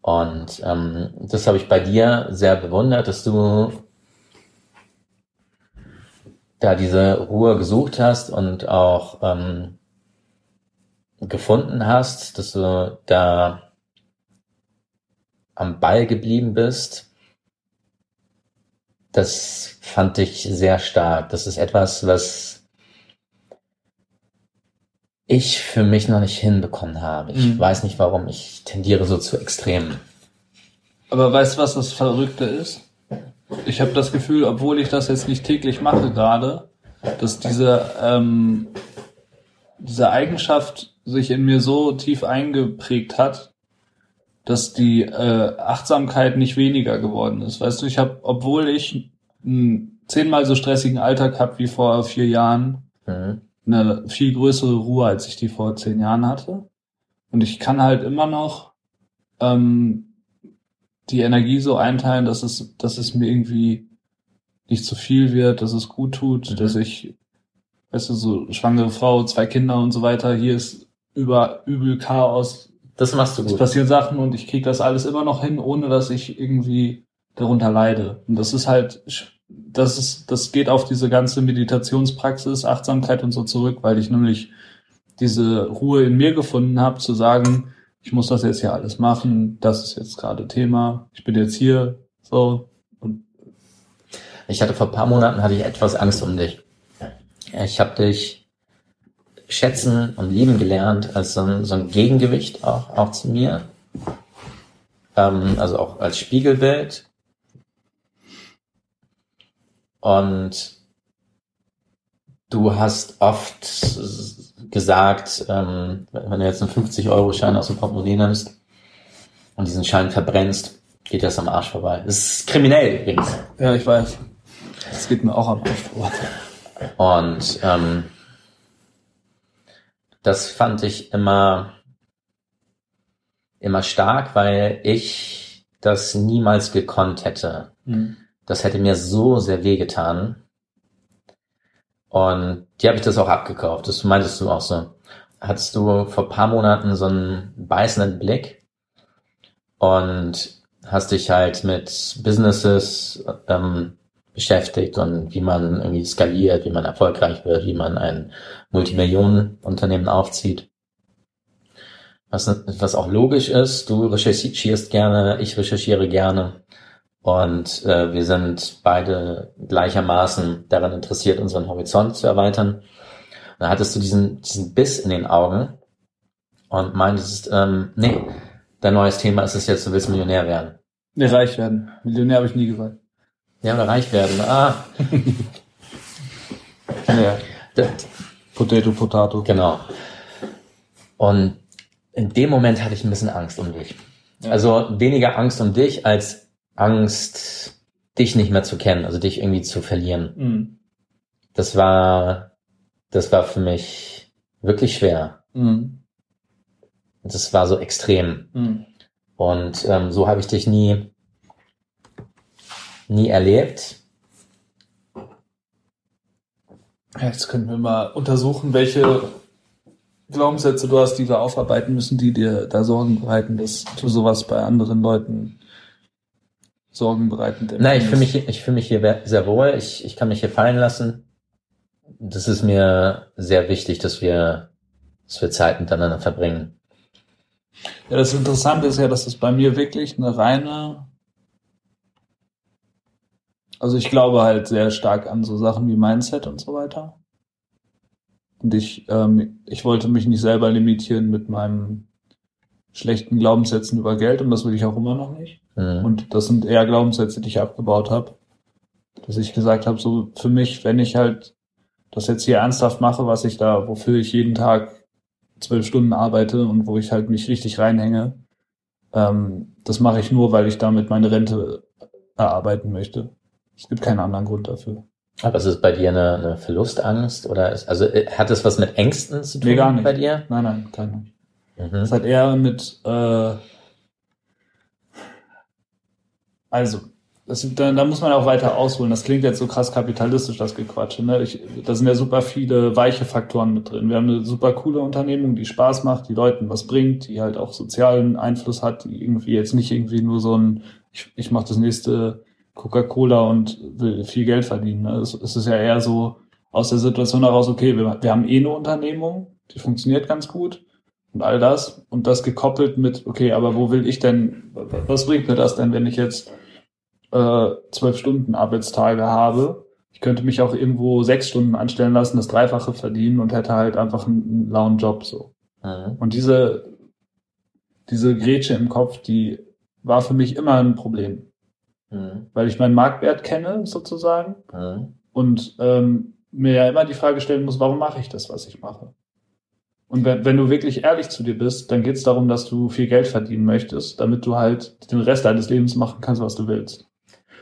Und ähm, das habe ich bei dir sehr bewundert, dass du da diese Ruhe gesucht hast und auch ähm, gefunden hast, dass du da am Ball geblieben bist. Das fand ich sehr stark. Das ist etwas, was ich für mich noch nicht hinbekommen habe. Ich Mhm. weiß nicht warum. Ich tendiere so zu Extremen. Aber weißt du, was das Verrückte ist? Ich habe das Gefühl, obwohl ich das jetzt nicht täglich mache gerade, dass diese, ähm, diese Eigenschaft sich in mir so tief eingeprägt hat, dass die äh, Achtsamkeit nicht weniger geworden ist. Weißt du, ich habe, obwohl ich einen zehnmal so stressigen Alltag habe wie vor vier Jahren, Mhm. eine viel größere Ruhe, als ich die vor zehn Jahren hatte. Und ich kann halt immer noch ähm, die Energie so einteilen, dass es, dass es mir irgendwie nicht zu viel wird, dass es gut tut, Mhm. dass ich, weißt du, so schwangere Frau, zwei Kinder und so weiter, hier ist über übel Chaos, Das machst du es gut. passieren Sachen und ich krieg das alles immer noch hin, ohne dass ich irgendwie darunter leide. Und das ist halt, das ist, das geht auf diese ganze Meditationspraxis, Achtsamkeit und so zurück, weil ich nämlich diese Ruhe in mir gefunden habe, zu sagen, ich muss das jetzt hier alles machen, das ist jetzt gerade Thema, ich bin jetzt hier, so. Und Ich hatte vor ein paar Monaten hatte ich etwas Angst um dich. Ich habe dich schätzen und lieben gelernt als so ein, so ein Gegengewicht auch, auch zu mir. Ähm, also auch als Spiegelbild. Und du hast oft gesagt, ähm, wenn du jetzt einen 50-Euro-Schein aus dem Portemonnaie nimmst und diesen Schein verbrennst, geht das am Arsch vorbei. Das ist kriminell übrigens. ja, ich weiß. Das geht mir auch am Arsch vor. Und ähm, das fand ich immer immer stark, weil ich das niemals gekonnt hätte. Mhm. Das hätte mir so sehr wehgetan. Und die habe ich das auch abgekauft. Das meintest du auch so. Hattest du vor paar Monaten so einen beißenden Blick und hast dich halt mit Businesses ähm, beschäftigt und wie man irgendwie skaliert, wie man erfolgreich wird, wie man ein Multimillionenunternehmen aufzieht. Was, was auch logisch ist, du recherchierst gerne, ich recherchiere gerne. Und äh, wir sind beide gleichermaßen daran interessiert, unseren Horizont zu erweitern. Und da hattest du diesen, diesen Biss in den Augen und meintest, ähm, nee, dein neues Thema ist es jetzt, du willst Millionär werden. Nee, reich werden. Millionär habe ich nie gesagt. Ja, oder reich werden. Ah, Ja. das, Potato, Potato. Genau. Und in dem Moment hatte ich ein bisschen Angst um dich. Ja. Also weniger Angst um dich als Angst, dich nicht mehr zu kennen, also dich irgendwie zu verlieren. Mhm. Das war, das war für mich wirklich schwer. Mhm. Das war so extrem. Mhm. Und ähm, so habe ich dich nie, nie erlebt. Jetzt können wir mal untersuchen, welche Glaubenssätze du hast, die wir aufarbeiten müssen, die dir da Sorgen bereiten, dass du sowas bei anderen Leuten Sorgen bereitend Nein, ich fühle mich, ich fühle mich hier sehr wohl. Ich, ich kann mich hier fallen lassen. Das ist mir sehr wichtig, dass wir, dass wir Zeit miteinander verbringen. Ja, das Interessante ist ja, dass es bei mir wirklich eine reine, also ich glaube halt sehr stark an so Sachen wie Mindset und so weiter. Und ich, ähm, ich wollte mich nicht selber limitieren mit meinem schlechten Glaubenssätzen über Geld und das will ich auch immer noch nicht. Mhm. Und das sind eher Glaubenssätze, die ich abgebaut habe. Dass ich gesagt habe, so für mich, wenn ich halt das jetzt hier ernsthaft mache, was ich da, wofür ich jeden Tag zwölf Stunden arbeite und wo ich halt mich richtig reinhänge, ähm, das mache ich nur, weil ich damit meine Rente erarbeiten möchte. Es gibt keinen anderen Grund dafür. Aber ist es bei dir eine, eine Verlustangst oder ist, also äh, hat es was mit Ängsten zu tun Nee, gar nicht. bei dir? Nein, nein, kein nicht. Mhm. Das hat eher mit, äh, also, das, da, da muss man auch weiter ausholen. Das klingt jetzt so krass kapitalistisch, das Gequatsche. Ne? Ich, da sind ja super viele weiche Faktoren mit drin. Wir haben eine super coole Unternehmung, die Spaß macht, die Leuten was bringt, die halt auch sozialen Einfluss hat, die irgendwie jetzt nicht irgendwie nur so ein, ich, ich mache das nächste Coca-Cola und will viel Geld verdienen. Ne? Es, es ist ja eher so aus der Situation heraus, okay, wir, wir haben eh eine Unternehmung, die funktioniert ganz gut und all das und das gekoppelt mit, okay, aber wo will ich denn, was bringt mir das denn, wenn ich jetzt äh, zwölf Stunden Arbeitstage habe? Ich könnte mich auch irgendwo sechs Stunden anstellen lassen, das Dreifache verdienen und hätte halt einfach einen, einen lauen Job so. Mhm. Und diese, diese Grätsche im Kopf, die war für mich immer ein Problem, Mhm. weil ich meinen Marktwert kenne sozusagen Mhm. und ähm, mir ja immer die Frage stellen muss, warum mache ich das, was ich mache? Und wenn, wenn du wirklich ehrlich zu dir bist, dann geht es darum, dass du viel Geld verdienen möchtest, damit du halt den Rest deines Lebens machen kannst, was du willst.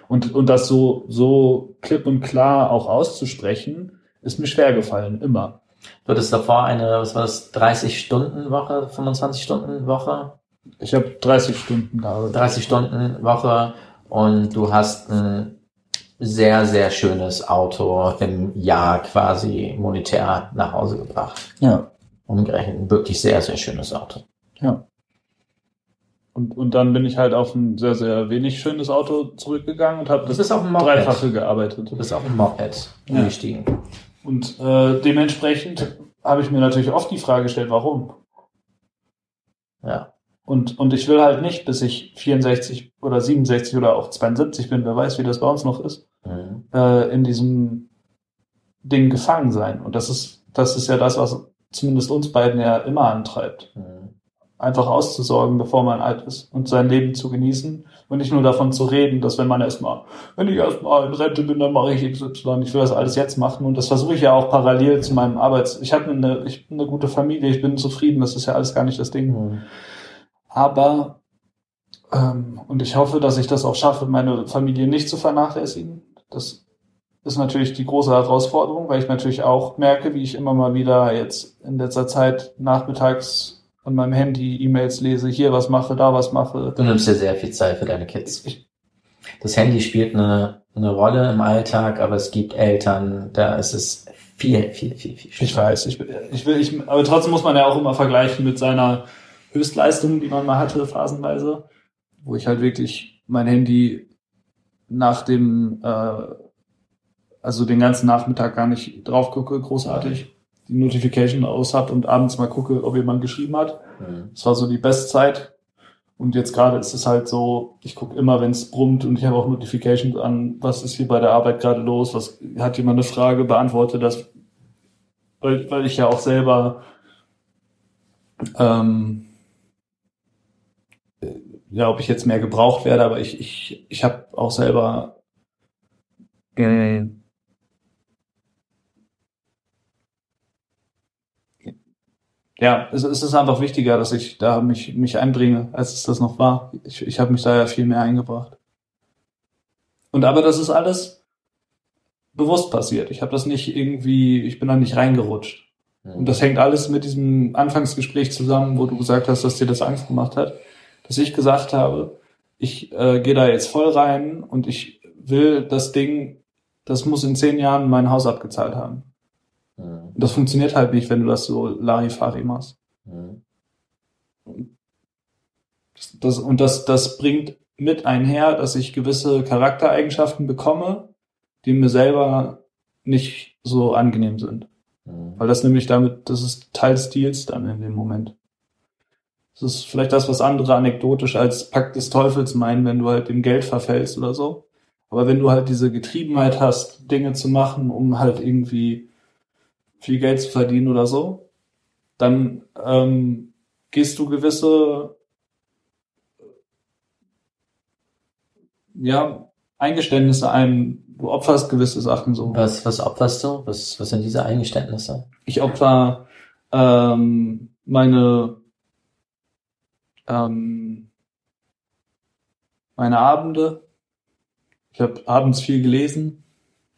Und, und das so, so klipp und klar auch auszusprechen, ist mir schwer gefallen, immer. Du hattest davor eine, was war das, 30-Stunden-Woche, 25-Stunden-Woche? Ich habe 30 Stunden gearbeitet. 30 Stunden Woche und du hast ein sehr, sehr schönes Auto im Jahr quasi monetär nach Hause gebracht. Ja, Umgerechnet ein wirklich sehr, sehr schönes Auto. ja. Und, und dann bin ich halt auf ein sehr, sehr wenig schönes Auto zurückgegangen und habe das. Dreifache gearbeitet. Du bist auf dem Moped Ja. umgestiegen. Und äh, dementsprechend habe ich mir natürlich oft die Frage gestellt, warum? Ja. Und, und ich will halt nicht, bis ich 64 oder 67 oder auch 72 bin, wer weiß, wie das bei uns noch ist, Mhm. äh, in diesem Ding gefangen sein. Und das ist, das ist ja das, was zumindest uns beiden ja immer antreibt. Mhm. Einfach auszusorgen, bevor man alt ist und sein Leben zu genießen und nicht nur davon zu reden, dass wenn man erstmal, wenn ich erstmal in Rente bin, dann mache ich XY. Ich will das alles jetzt machen und das versuche ich ja auch parallel zu meinem Arbeits. Ich habe eine, ich bin eine gute Familie, ich bin zufrieden, das ist ja alles gar nicht das Ding. Mhm. Aber, ähm, und ich hoffe, dass ich das auch schaffe, meine Familie nicht zu vernachlässigen. Das ist natürlich die große Herausforderung, weil ich natürlich auch merke, wie ich immer mal wieder jetzt in letzter Zeit nachmittags an meinem Handy E-Mails lese, hier was mache, da was mache. Du nimmst dir sehr viel Zeit für deine Kids. Ich, Das Handy spielt eine, eine Rolle im Alltag, aber es gibt Eltern, da ist es viel, viel, viel, viel ich weiß, ich, ich will, ich, aber trotzdem muss man ja auch immer vergleichen mit seiner Höchstleistung, die man mal hatte, phasenweise, wo ich halt wirklich mein Handy nach dem, äh, also den ganzen Nachmittag gar nicht drauf gucke, großartig, die Notification aus hab und abends mal gucke, ob jemand geschrieben hat. Mhm. Das war so die Bestzeit. Und jetzt gerade ist es halt so, ich gucke immer, wenn es brummt und ich habe auch Notifications an, was ist hier bei der Arbeit gerade los, was hat jemand eine Frage, beantworte das, weil, weil ich ja auch selber ähm, äh, ja, ob ich jetzt mehr gebraucht werde, aber ich, ich, ich habe auch selber ja, es, es ist einfach wichtiger, dass ich da mich, mich einbringe, als es das noch war. Ich, ich habe mich da ja viel mehr eingebracht. Und aber das ist alles bewusst passiert. Ich habe das nicht irgendwie, ich bin da nicht reingerutscht. Und das hängt alles mit diesem Anfangsgespräch zusammen, wo du gesagt hast, dass dir das Angst gemacht hat, dass ich gesagt habe, ich äh, gehe da jetzt voll rein und ich will das Ding, das muss in zehn Jahren mein Haus abgezahlt haben. Mhm. Und das funktioniert halt nicht, wenn du das so Larifari machst. Mhm. Das, und das, das bringt mit einher, dass ich gewisse Charaktereigenschaften bekomme, die mir selber nicht so angenehm sind. Mhm. Weil das nämlich damit, das ist Teil Stils dann in dem Moment. Das ist vielleicht das, was andere anekdotisch als Pakt des Teufels meinen, wenn du halt dem Geld verfällst oder so. Aber wenn du halt diese Getriebenheit hast, Dinge zu machen, um halt irgendwie viel Geld zu verdienen oder so, dann ähm, gehst du gewisse ja, Eingeständnisse ein. Du opferst gewisse Sachen so. Was, was opferst du? Was, was sind diese Eingeständnisse? Ich opfer ähm, meine ähm, meine Abende. Ich habe abends viel gelesen.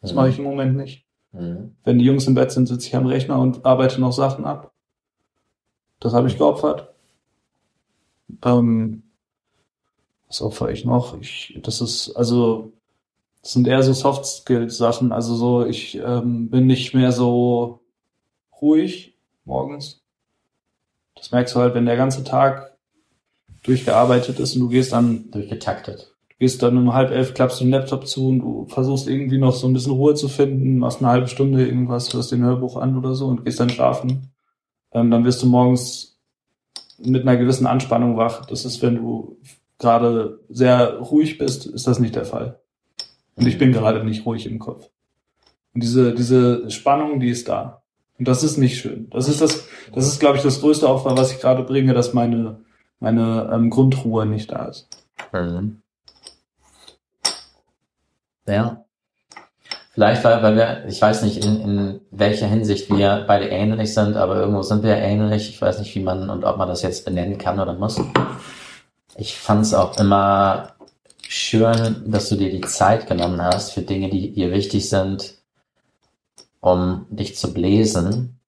Das Mhm. mache ich im Moment nicht. Mhm. Wenn die Jungs im Bett sind, sitze ich am Rechner und arbeite noch Sachen ab. Das habe ich geopfert. Ähm, was opfer ich noch? Ich, das ist, also, das sind eher so Soft Skills Sachen. Also so, ich ähm, bin nicht mehr so ruhig morgens. Das merkst du halt, wenn der ganze Tag durchgearbeitet ist und du gehst dann Durchgetaktet. Gehst dann um halb elf, klappst den Laptop zu und du versuchst irgendwie noch so ein bisschen Ruhe zu finden, machst eine halbe Stunde irgendwas, hörst den Hörbuch an oder so und gehst dann schlafen. Ähm, dann wirst du morgens mit einer gewissen Anspannung wach. Das ist, wenn du gerade sehr ruhig bist, ist das nicht der Fall. Und ich bin gerade nicht ruhig im Kopf. Und diese, diese Spannung, die ist da. Und das ist nicht schön. Das ist das, das ist, glaube ich, das größte Opfer, was ich gerade bringe, dass meine, meine ähm, Grundruhe nicht da ist. Mhm. Ja. Vielleicht, weil, weil wir, ich weiß nicht, in, in welcher Hinsicht wir beide ähnlich sind, aber irgendwo sind wir ähnlich. Ich weiß nicht, wie man und ob man das jetzt benennen kann oder muss. Ich fand es auch immer schön, dass du dir die Zeit genommen hast für Dinge, die dir wichtig sind, um dich zu bläsen.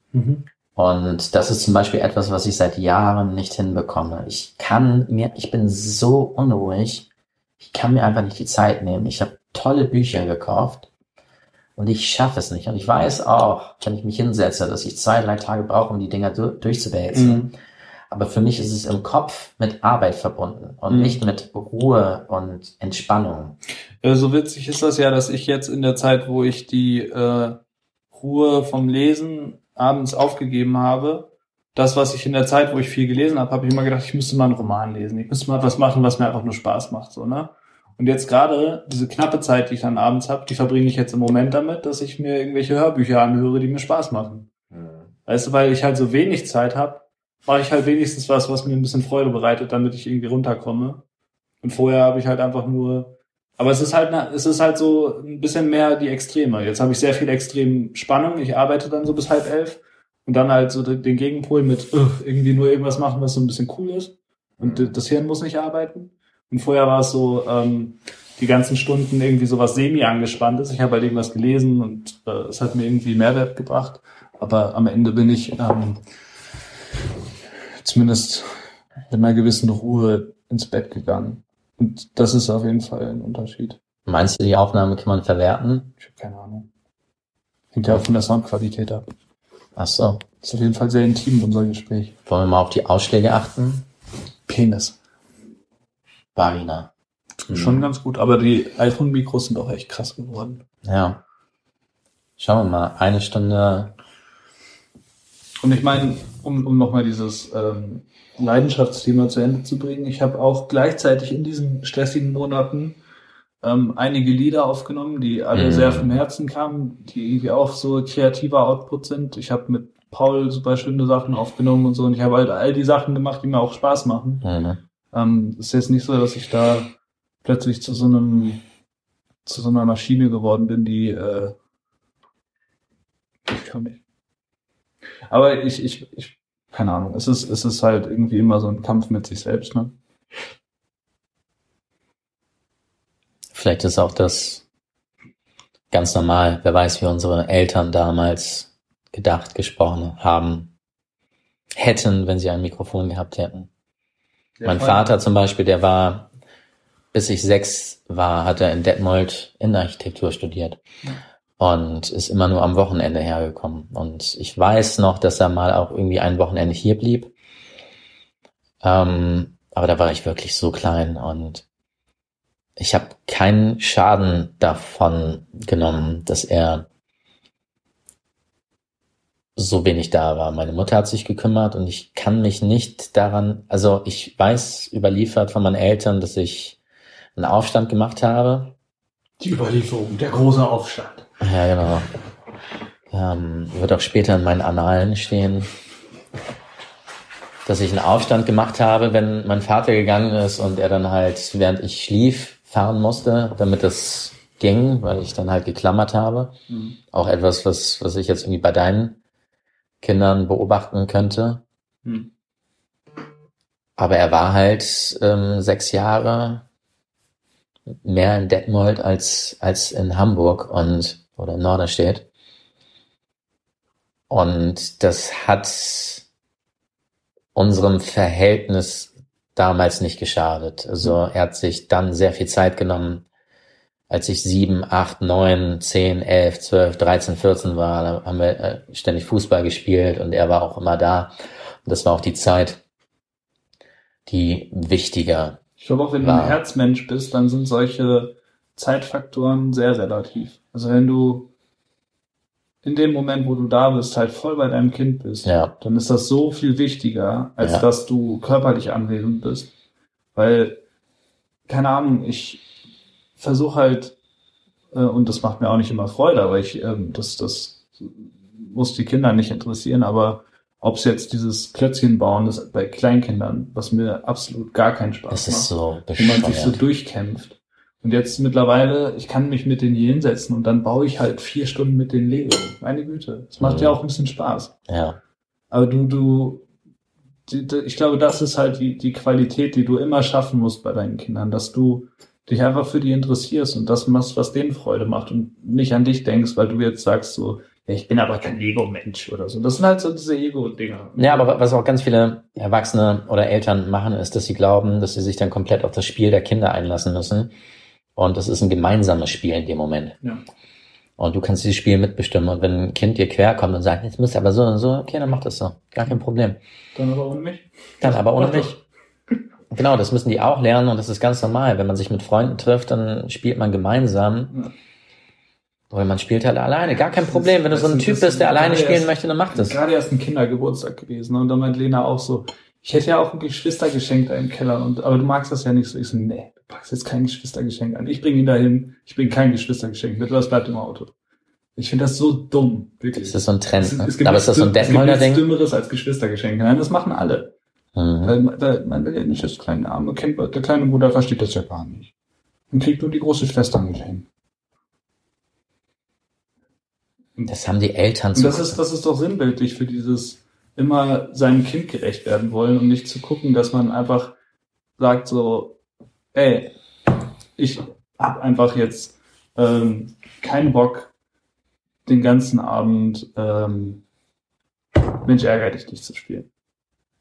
Und das ist zum Beispiel etwas, was ich seit Jahren nicht hinbekomme. Ich kann mir, ich bin so unruhig, ich kann mir einfach nicht die Zeit nehmen. Ich habe tolle Bücher gekauft und ich schaffe es nicht. Und ich weiß auch, wenn ich mich hinsetze, dass ich zwei, drei Tage brauche, um die Dinger du durchzuwälzen. Mhm. Aber für mich ist es im Kopf mit Arbeit verbunden und Mhm. nicht mit Ruhe und Entspannung. Äh, So witzig ist das ja, dass ich jetzt in der Zeit, wo ich die äh, Ruhe vom Lesen abends aufgegeben habe, das, was ich in der Zeit, wo ich viel gelesen habe, habe ich immer gedacht, ich müsste mal einen Roman lesen. Ich müsste mal was machen, was mir einfach nur Spaß macht, so, ne? Und jetzt gerade diese knappe Zeit, die ich dann abends habe, die verbringe ich jetzt im Moment damit, dass ich mir irgendwelche Hörbücher anhöre, die mir Spaß machen. Weißt du, weil ich halt so wenig Zeit habe, mache ich halt wenigstens was, was mir ein bisschen Freude bereitet, damit ich irgendwie runterkomme. Und vorher habe ich halt einfach nur. Aber es ist halt, es ist halt so ein bisschen mehr die Extreme. Jetzt habe ich sehr viel extrem Spannung. Ich arbeite dann so bis halb elf und dann halt so den Gegenpol mit irgendwie nur irgendwas machen, was so ein bisschen cool ist. Und Mhm. das Hirn muss nicht arbeiten. Und vorher war es so ähm, die ganzen Stunden irgendwie sowas semi angespanntes. Ich habe halt irgendwas gelesen und äh, es hat mir irgendwie Mehrwert gebracht. Aber am Ende bin ich ähm, zumindest mit einer gewissen Ruhe ins Bett gegangen. Und das ist auf jeden Fall ein Unterschied. Meinst du, die Aufnahme kann man verwerten? Ich habe keine Ahnung. Hängt ja auch von der Soundqualität ab. Ach so. Ist auf jeden Fall sehr intim, unser Gespräch. Wollen wir mal auf die Ausschläge achten? Penis. Vagina. Schon ganz gut, aber die iPhone-Mikros sind auch echt krass geworden. Ja. Schauen wir mal. Eine Stunde. Und ich meine, um, um nochmal dieses ähm, Leidenschaftsthema zu Ende zu bringen, ich habe auch gleichzeitig in diesen stressigen Monaten ähm, einige Lieder aufgenommen, die alle Mhm. sehr vom Herzen kamen, die irgendwie auch so kreativer Output sind. Ich habe mit Paul super schöne Sachen aufgenommen und so und ich habe halt all die Sachen gemacht, die mir auch Spaß machen. Mhm. Ähm, ist jetzt nicht so, dass ich da plötzlich zu so einem zu so einer Maschine geworden bin, die äh, ich kann nicht. Aber ich, ich, ich keine Ahnung, es ist, es ist halt irgendwie immer so ein Kampf mit sich selbst, ne? Vielleicht ist auch das ganz normal. Wer weiß, wie unsere Eltern damals gedacht, gesprochen haben, hätten, wenn sie ein Mikrofon gehabt hätten. Ja, mein voll. Vater zum Beispiel, der war, bis ich sechs war, hat er in Detmold Innenarchitektur studiert. Und ist immer nur am Wochenende hergekommen. Und ich weiß noch, dass er mal auch irgendwie ein Wochenende hier blieb. Ähm, aber da war ich wirklich so klein und ich habe keinen Schaden davon genommen, dass er so wenig da war. Meine Mutter hat sich gekümmert und ich kann mich nicht daran, also ich weiß überliefert von meinen Eltern, dass ich einen Aufstand gemacht habe. Die Überlieferung, der große Aufstand. Ja, genau. Ähm, wird auch später in meinen Annalen stehen, dass ich einen Aufstand gemacht habe, wenn mein Vater gegangen ist und er dann halt, während ich schlief, fahren musste, damit es ging, weil ich dann halt geklammert habe. Mhm. Auch etwas, was, was ich jetzt irgendwie bei deinen Kindern beobachten könnte. Mhm. Aber er war halt ähm, sechs Jahre mehr in Detmold als, als in Hamburg und oder in Norderstedt. Und das hat unserem Verhältnis damals nicht geschadet. Also er hat sich dann sehr viel Zeit genommen, als ich sieben, acht, neun, zehn, elf, zwölf, dreizehn, vierzehn war, da haben wir äh, ständig Fußball gespielt und er war auch immer da. Und das war auch die Zeit, die wichtiger Ich glaube auch, wenn du War- ein Herzmensch bist, dann sind solche Zeitfaktoren sehr relativ. Also wenn du in dem Moment, wo du da bist, halt voll bei deinem Kind bist, Ja. dann ist das so viel wichtiger, als Ja. dass du körperlich anwesend bist. Weil, keine Ahnung, ich versuche halt, äh, und das macht mir auch nicht immer Freude, aber ich, ähm, das, das muss die Kinder nicht interessieren, aber ob es jetzt dieses Klötzchen bauen ist bei Kleinkindern, was mir absolut gar keinen Spaß Es macht ist so wo man sich so durchkämpft. Und jetzt mittlerweile, ich kann mich mit denen hier hinsetzen und dann baue ich halt vier Stunden mit den Lego. Meine Güte. Das macht Mhm. ja auch ein bisschen Spaß. Ja. Aber du, du, die, die, ich glaube, das ist halt die, die Qualität, die du immer schaffen musst bei deinen Kindern, dass du dich einfach für die interessierst und das machst, was denen Freude macht und nicht an dich denkst, weil du jetzt sagst so, ja, ich bin aber kein Lego-Mensch oder so. Das sind halt so diese Ego-Dinger. Ja, aber was auch ganz viele Erwachsene oder Eltern machen, ist, dass sie glauben, dass sie sich dann komplett auf das Spiel der Kinder einlassen müssen. Und das ist ein gemeinsames Spiel in dem Moment. Ja. Und du kannst dieses Spiel mitbestimmen. Und wenn ein Kind dir quer kommt und sagt, jetzt müsst ihr aber so und so, okay, dann mach das so. Gar kein Problem. Dann aber ohne mich. Dann aber ohne Mach mich. Genau, das müssen die auch lernen und das ist ganz normal. Wenn man sich mit Freunden trifft, dann spielt man gemeinsam. Oder man spielt halt alleine. Gar kein Das Problem. Wenn du so ein das Typ ist- bist, der das alleine spielen möchte, dann mach das. Gerade erst ein Kindergeburtstag gewesen. Und dann meint Lena auch so, ich hätte ja auch ein Geschwistergeschenk da im Keller. Und, aber du magst das ja nicht so. Ich so, nee, du packst jetzt kein Geschwistergeschenk an. Ich bringe ihn dahin. Ich bringe kein Geschwistergeschenk mit. Das bleibt im Auto. Ich finde das so dumm. Wirklich. Das ist so ein Trend. Es- Ne? es gibt Aber ist das so ein nichts- es gibt Detmolder nichts? Dümmeres als Geschwistergeschenke. Nein, das machen alle. Mhm. Weil, weil man will ja nicht das kleine arme Kind, der kleine Bruder versteht das ja gar nicht. Und kriegt nur die große Schwester ein Geschenk. Das haben die Eltern Und zu. das ist, das ist doch sinnbildlich für dieses immer seinem Kind gerecht werden wollen und nicht zu gucken, dass man einfach sagt so, ey, ich hab einfach jetzt ähm, keinen Bock, den ganzen Abend ähm, Mensch ärger dich nicht zu spielen.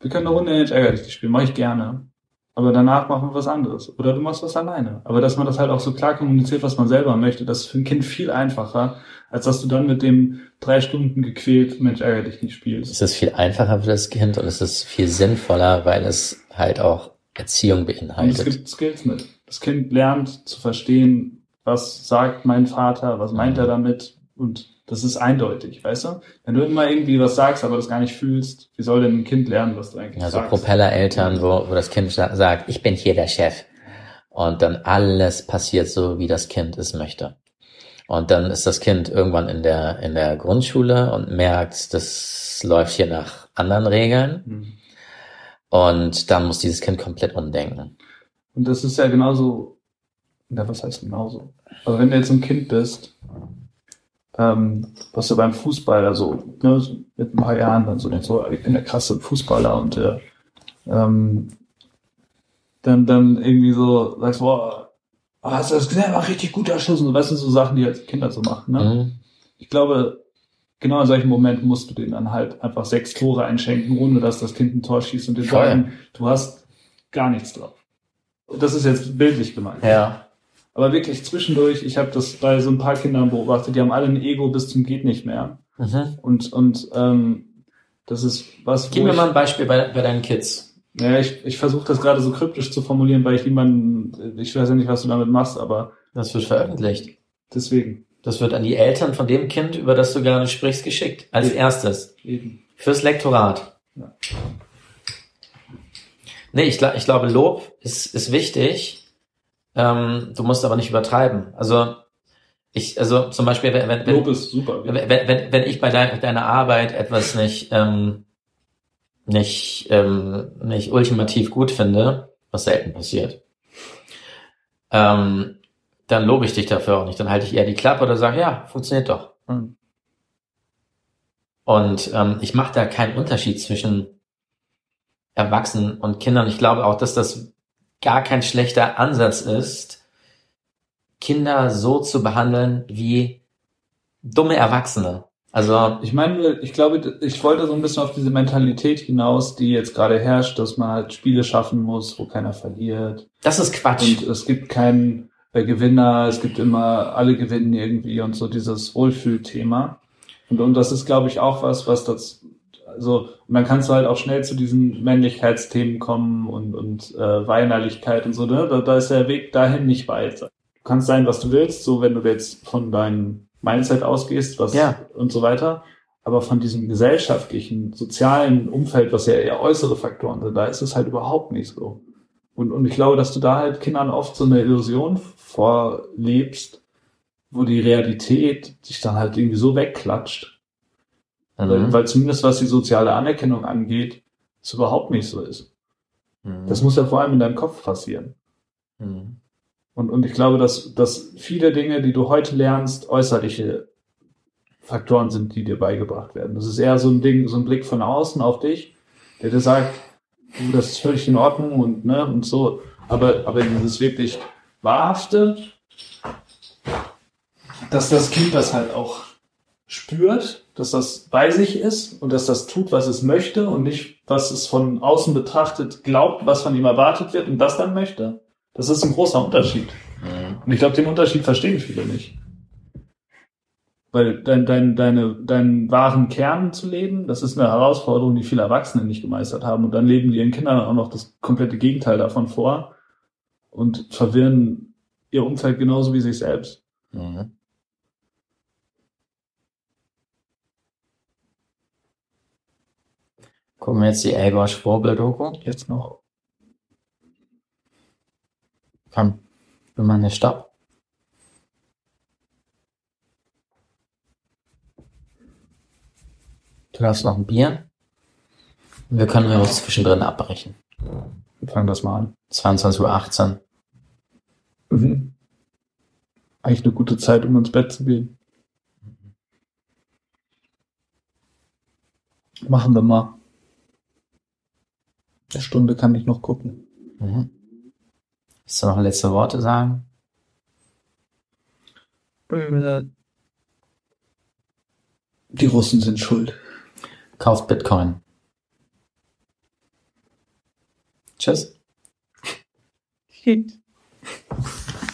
Wir können eine Runde Mensch ärger dich spielen, mache ich gerne. Aber danach machen wir was anderes. Oder du machst was alleine. Aber dass man das halt auch so klar kommuniziert, was man selber möchte, das ist für ein Kind viel einfacher, als dass du dann mit dem drei Stunden gequält Mensch ärger dich nicht spielst. Es ist viel einfacher für das Kind und es ist viel sinnvoller, weil es halt auch Erziehung Und es beinhaltet. gibt Skills mit. Das Kind lernt zu verstehen, was sagt mein Vater, was meint Mhm. er damit und das ist eindeutig, weißt du? Wenn du immer irgendwie was sagst, aber das gar nicht fühlst, wie soll denn ein Kind lernen, was du eigentlich Also sagst? Propellereltern, wo, wo das Kind sa- sagt, ich bin hier der Chef. Und dann alles passiert so, wie das Kind es möchte. Und dann ist das Kind irgendwann in der, in der Grundschule und merkt, das läuft hier nach anderen Regeln. Mhm. Und dann muss dieses Kind komplett umdenken. Und das ist ja genauso, na, was heißt genauso? Aber wenn du jetzt ein Kind bist ähm, was du beim Fußball, also ne, so mit ein paar Jahren dann so, so ich bin der krasse Fußballer und der ähm, dann, dann irgendwie so sagst, boah, ah, hast du das gesehen? War richtig guter Schuss. Und weißt du, so Sachen, die als Kinder so machen. Ne? Mhm. Ich glaube, genau in solchen Momenten musst du denen dann halt einfach sechs Tore einschenken, ohne dass das Kind ein Tor schießt und dir Voll. sagen, du hast gar nichts drauf. Das ist jetzt bildlich gemeint. Ja. Aber wirklich zwischendurch, ich habe das bei so ein paar Kindern beobachtet, die haben alle ein Ego bis zum geht nicht mehr. Mhm. Und, und ähm, das ist was, Gib mir ich, mal ein Beispiel bei, bei deinen Kids. ja, ich, ich versuche das gerade so kryptisch zu formulieren, weil ich niemanden, ich weiß ja nicht, was du damit machst, aber Das wird veröffentlicht. deswegen. Das wird an die Eltern von dem Kind, über das du gerade sprichst, geschickt. Als Ja. erstes. Eben. Fürs Lektorat. Ja. Nee, ich, gla- ich glaube, Lob ist, ist wichtig. Ähm, du musst aber nicht übertreiben. Also, ich, also zum Beispiel, wenn, wenn, Lob wenn, ist super. wenn, wenn, wenn ich bei dein, deiner Arbeit etwas nicht, ähm, nicht, ähm, nicht ultimativ gut finde, was selten passiert, ähm, dann lobe ich dich dafür auch nicht. Dann halte ich eher die Klappe oder sage, ja, funktioniert doch. Mhm. Und ähm, ich mache da keinen Unterschied zwischen Erwachsenen und Kindern. Ich glaube auch, dass das gar kein schlechter Ansatz ist, Kinder so zu behandeln wie dumme Erwachsene. Also, Ich meine, ich glaube, ich wollte so ein bisschen auf diese Mentalität hinaus, die jetzt gerade herrscht, dass man halt Spiele schaffen muss, wo keiner verliert. das ist Quatsch. Und es gibt keinen äh, Gewinner, es gibt immer, alle gewinnen irgendwie und so dieses Wohlfühlthema. Und, und das ist, glaube ich, auch was, was das, also, und dann kannst du halt auch schnell zu diesen Männlichkeitsthemen kommen und, und äh, Weinerlichkeit und so, ne? Da, da ist der Weg dahin nicht weit. Du kannst sein, was du willst, so wenn du jetzt von deinem Mindset ausgehst, was Ja. und so weiter. Aber von diesem gesellschaftlichen, sozialen Umfeld, was ja eher äußere Faktoren sind, da ist es halt überhaupt nicht so. Und, und ich glaube, dass du da halt Kindern oft so eine Illusion vorlebst, wo die Realität sich dann halt irgendwie so wegklatscht. Weil, Mhm. weil zumindest was die soziale Anerkennung angeht, es überhaupt nicht so ist. Mhm. Das muss ja vor allem in deinem Kopf passieren. Mhm. Und, und ich glaube, dass, dass viele Dinge, die du heute lernst, äußerliche Faktoren sind, die dir beigebracht werden. Das ist eher so ein Ding, so ein Blick von außen auf dich, der dir sagt, du, das ist völlig in Ordnung und, ne, und so. Aber, aber dieses wirklich Wahrhafte, dass das Kind das halt auch spürt, dass das bei sich ist und dass das tut, was es möchte und nicht, was es von außen betrachtet glaubt, was von ihm erwartet wird und das dann möchte. Das ist ein großer Unterschied. Mhm. Und ich glaube, den Unterschied verstehen viele nicht. Weil dein, dein, deine, deinen wahren Kern zu leben, das ist eine Herausforderung, die viele Erwachsene nicht gemeistert haben. Und dann leben die ihren Kindern auch noch das komplette Gegenteil davon vor und verwirren ihr Umfeld genauso wie sich selbst. Mhm. Gucken wir jetzt die Elber Schwurbel-Doku. Jetzt noch. Komm, wir machen den Stopp. Du hast noch ein Bier. Wir können ja was zwischendrin abbrechen. Wir fangen das mal an. 22.18 Uhr. Mhm. Eigentlich eine gute Zeit, um ins Bett zu gehen. Machen wir mal. Eine Stunde kann ich noch gucken. Mhm. Willst du noch letzte Worte sagen? Die Russen sind schuld. Kauft Bitcoin. Tschüss. Shit.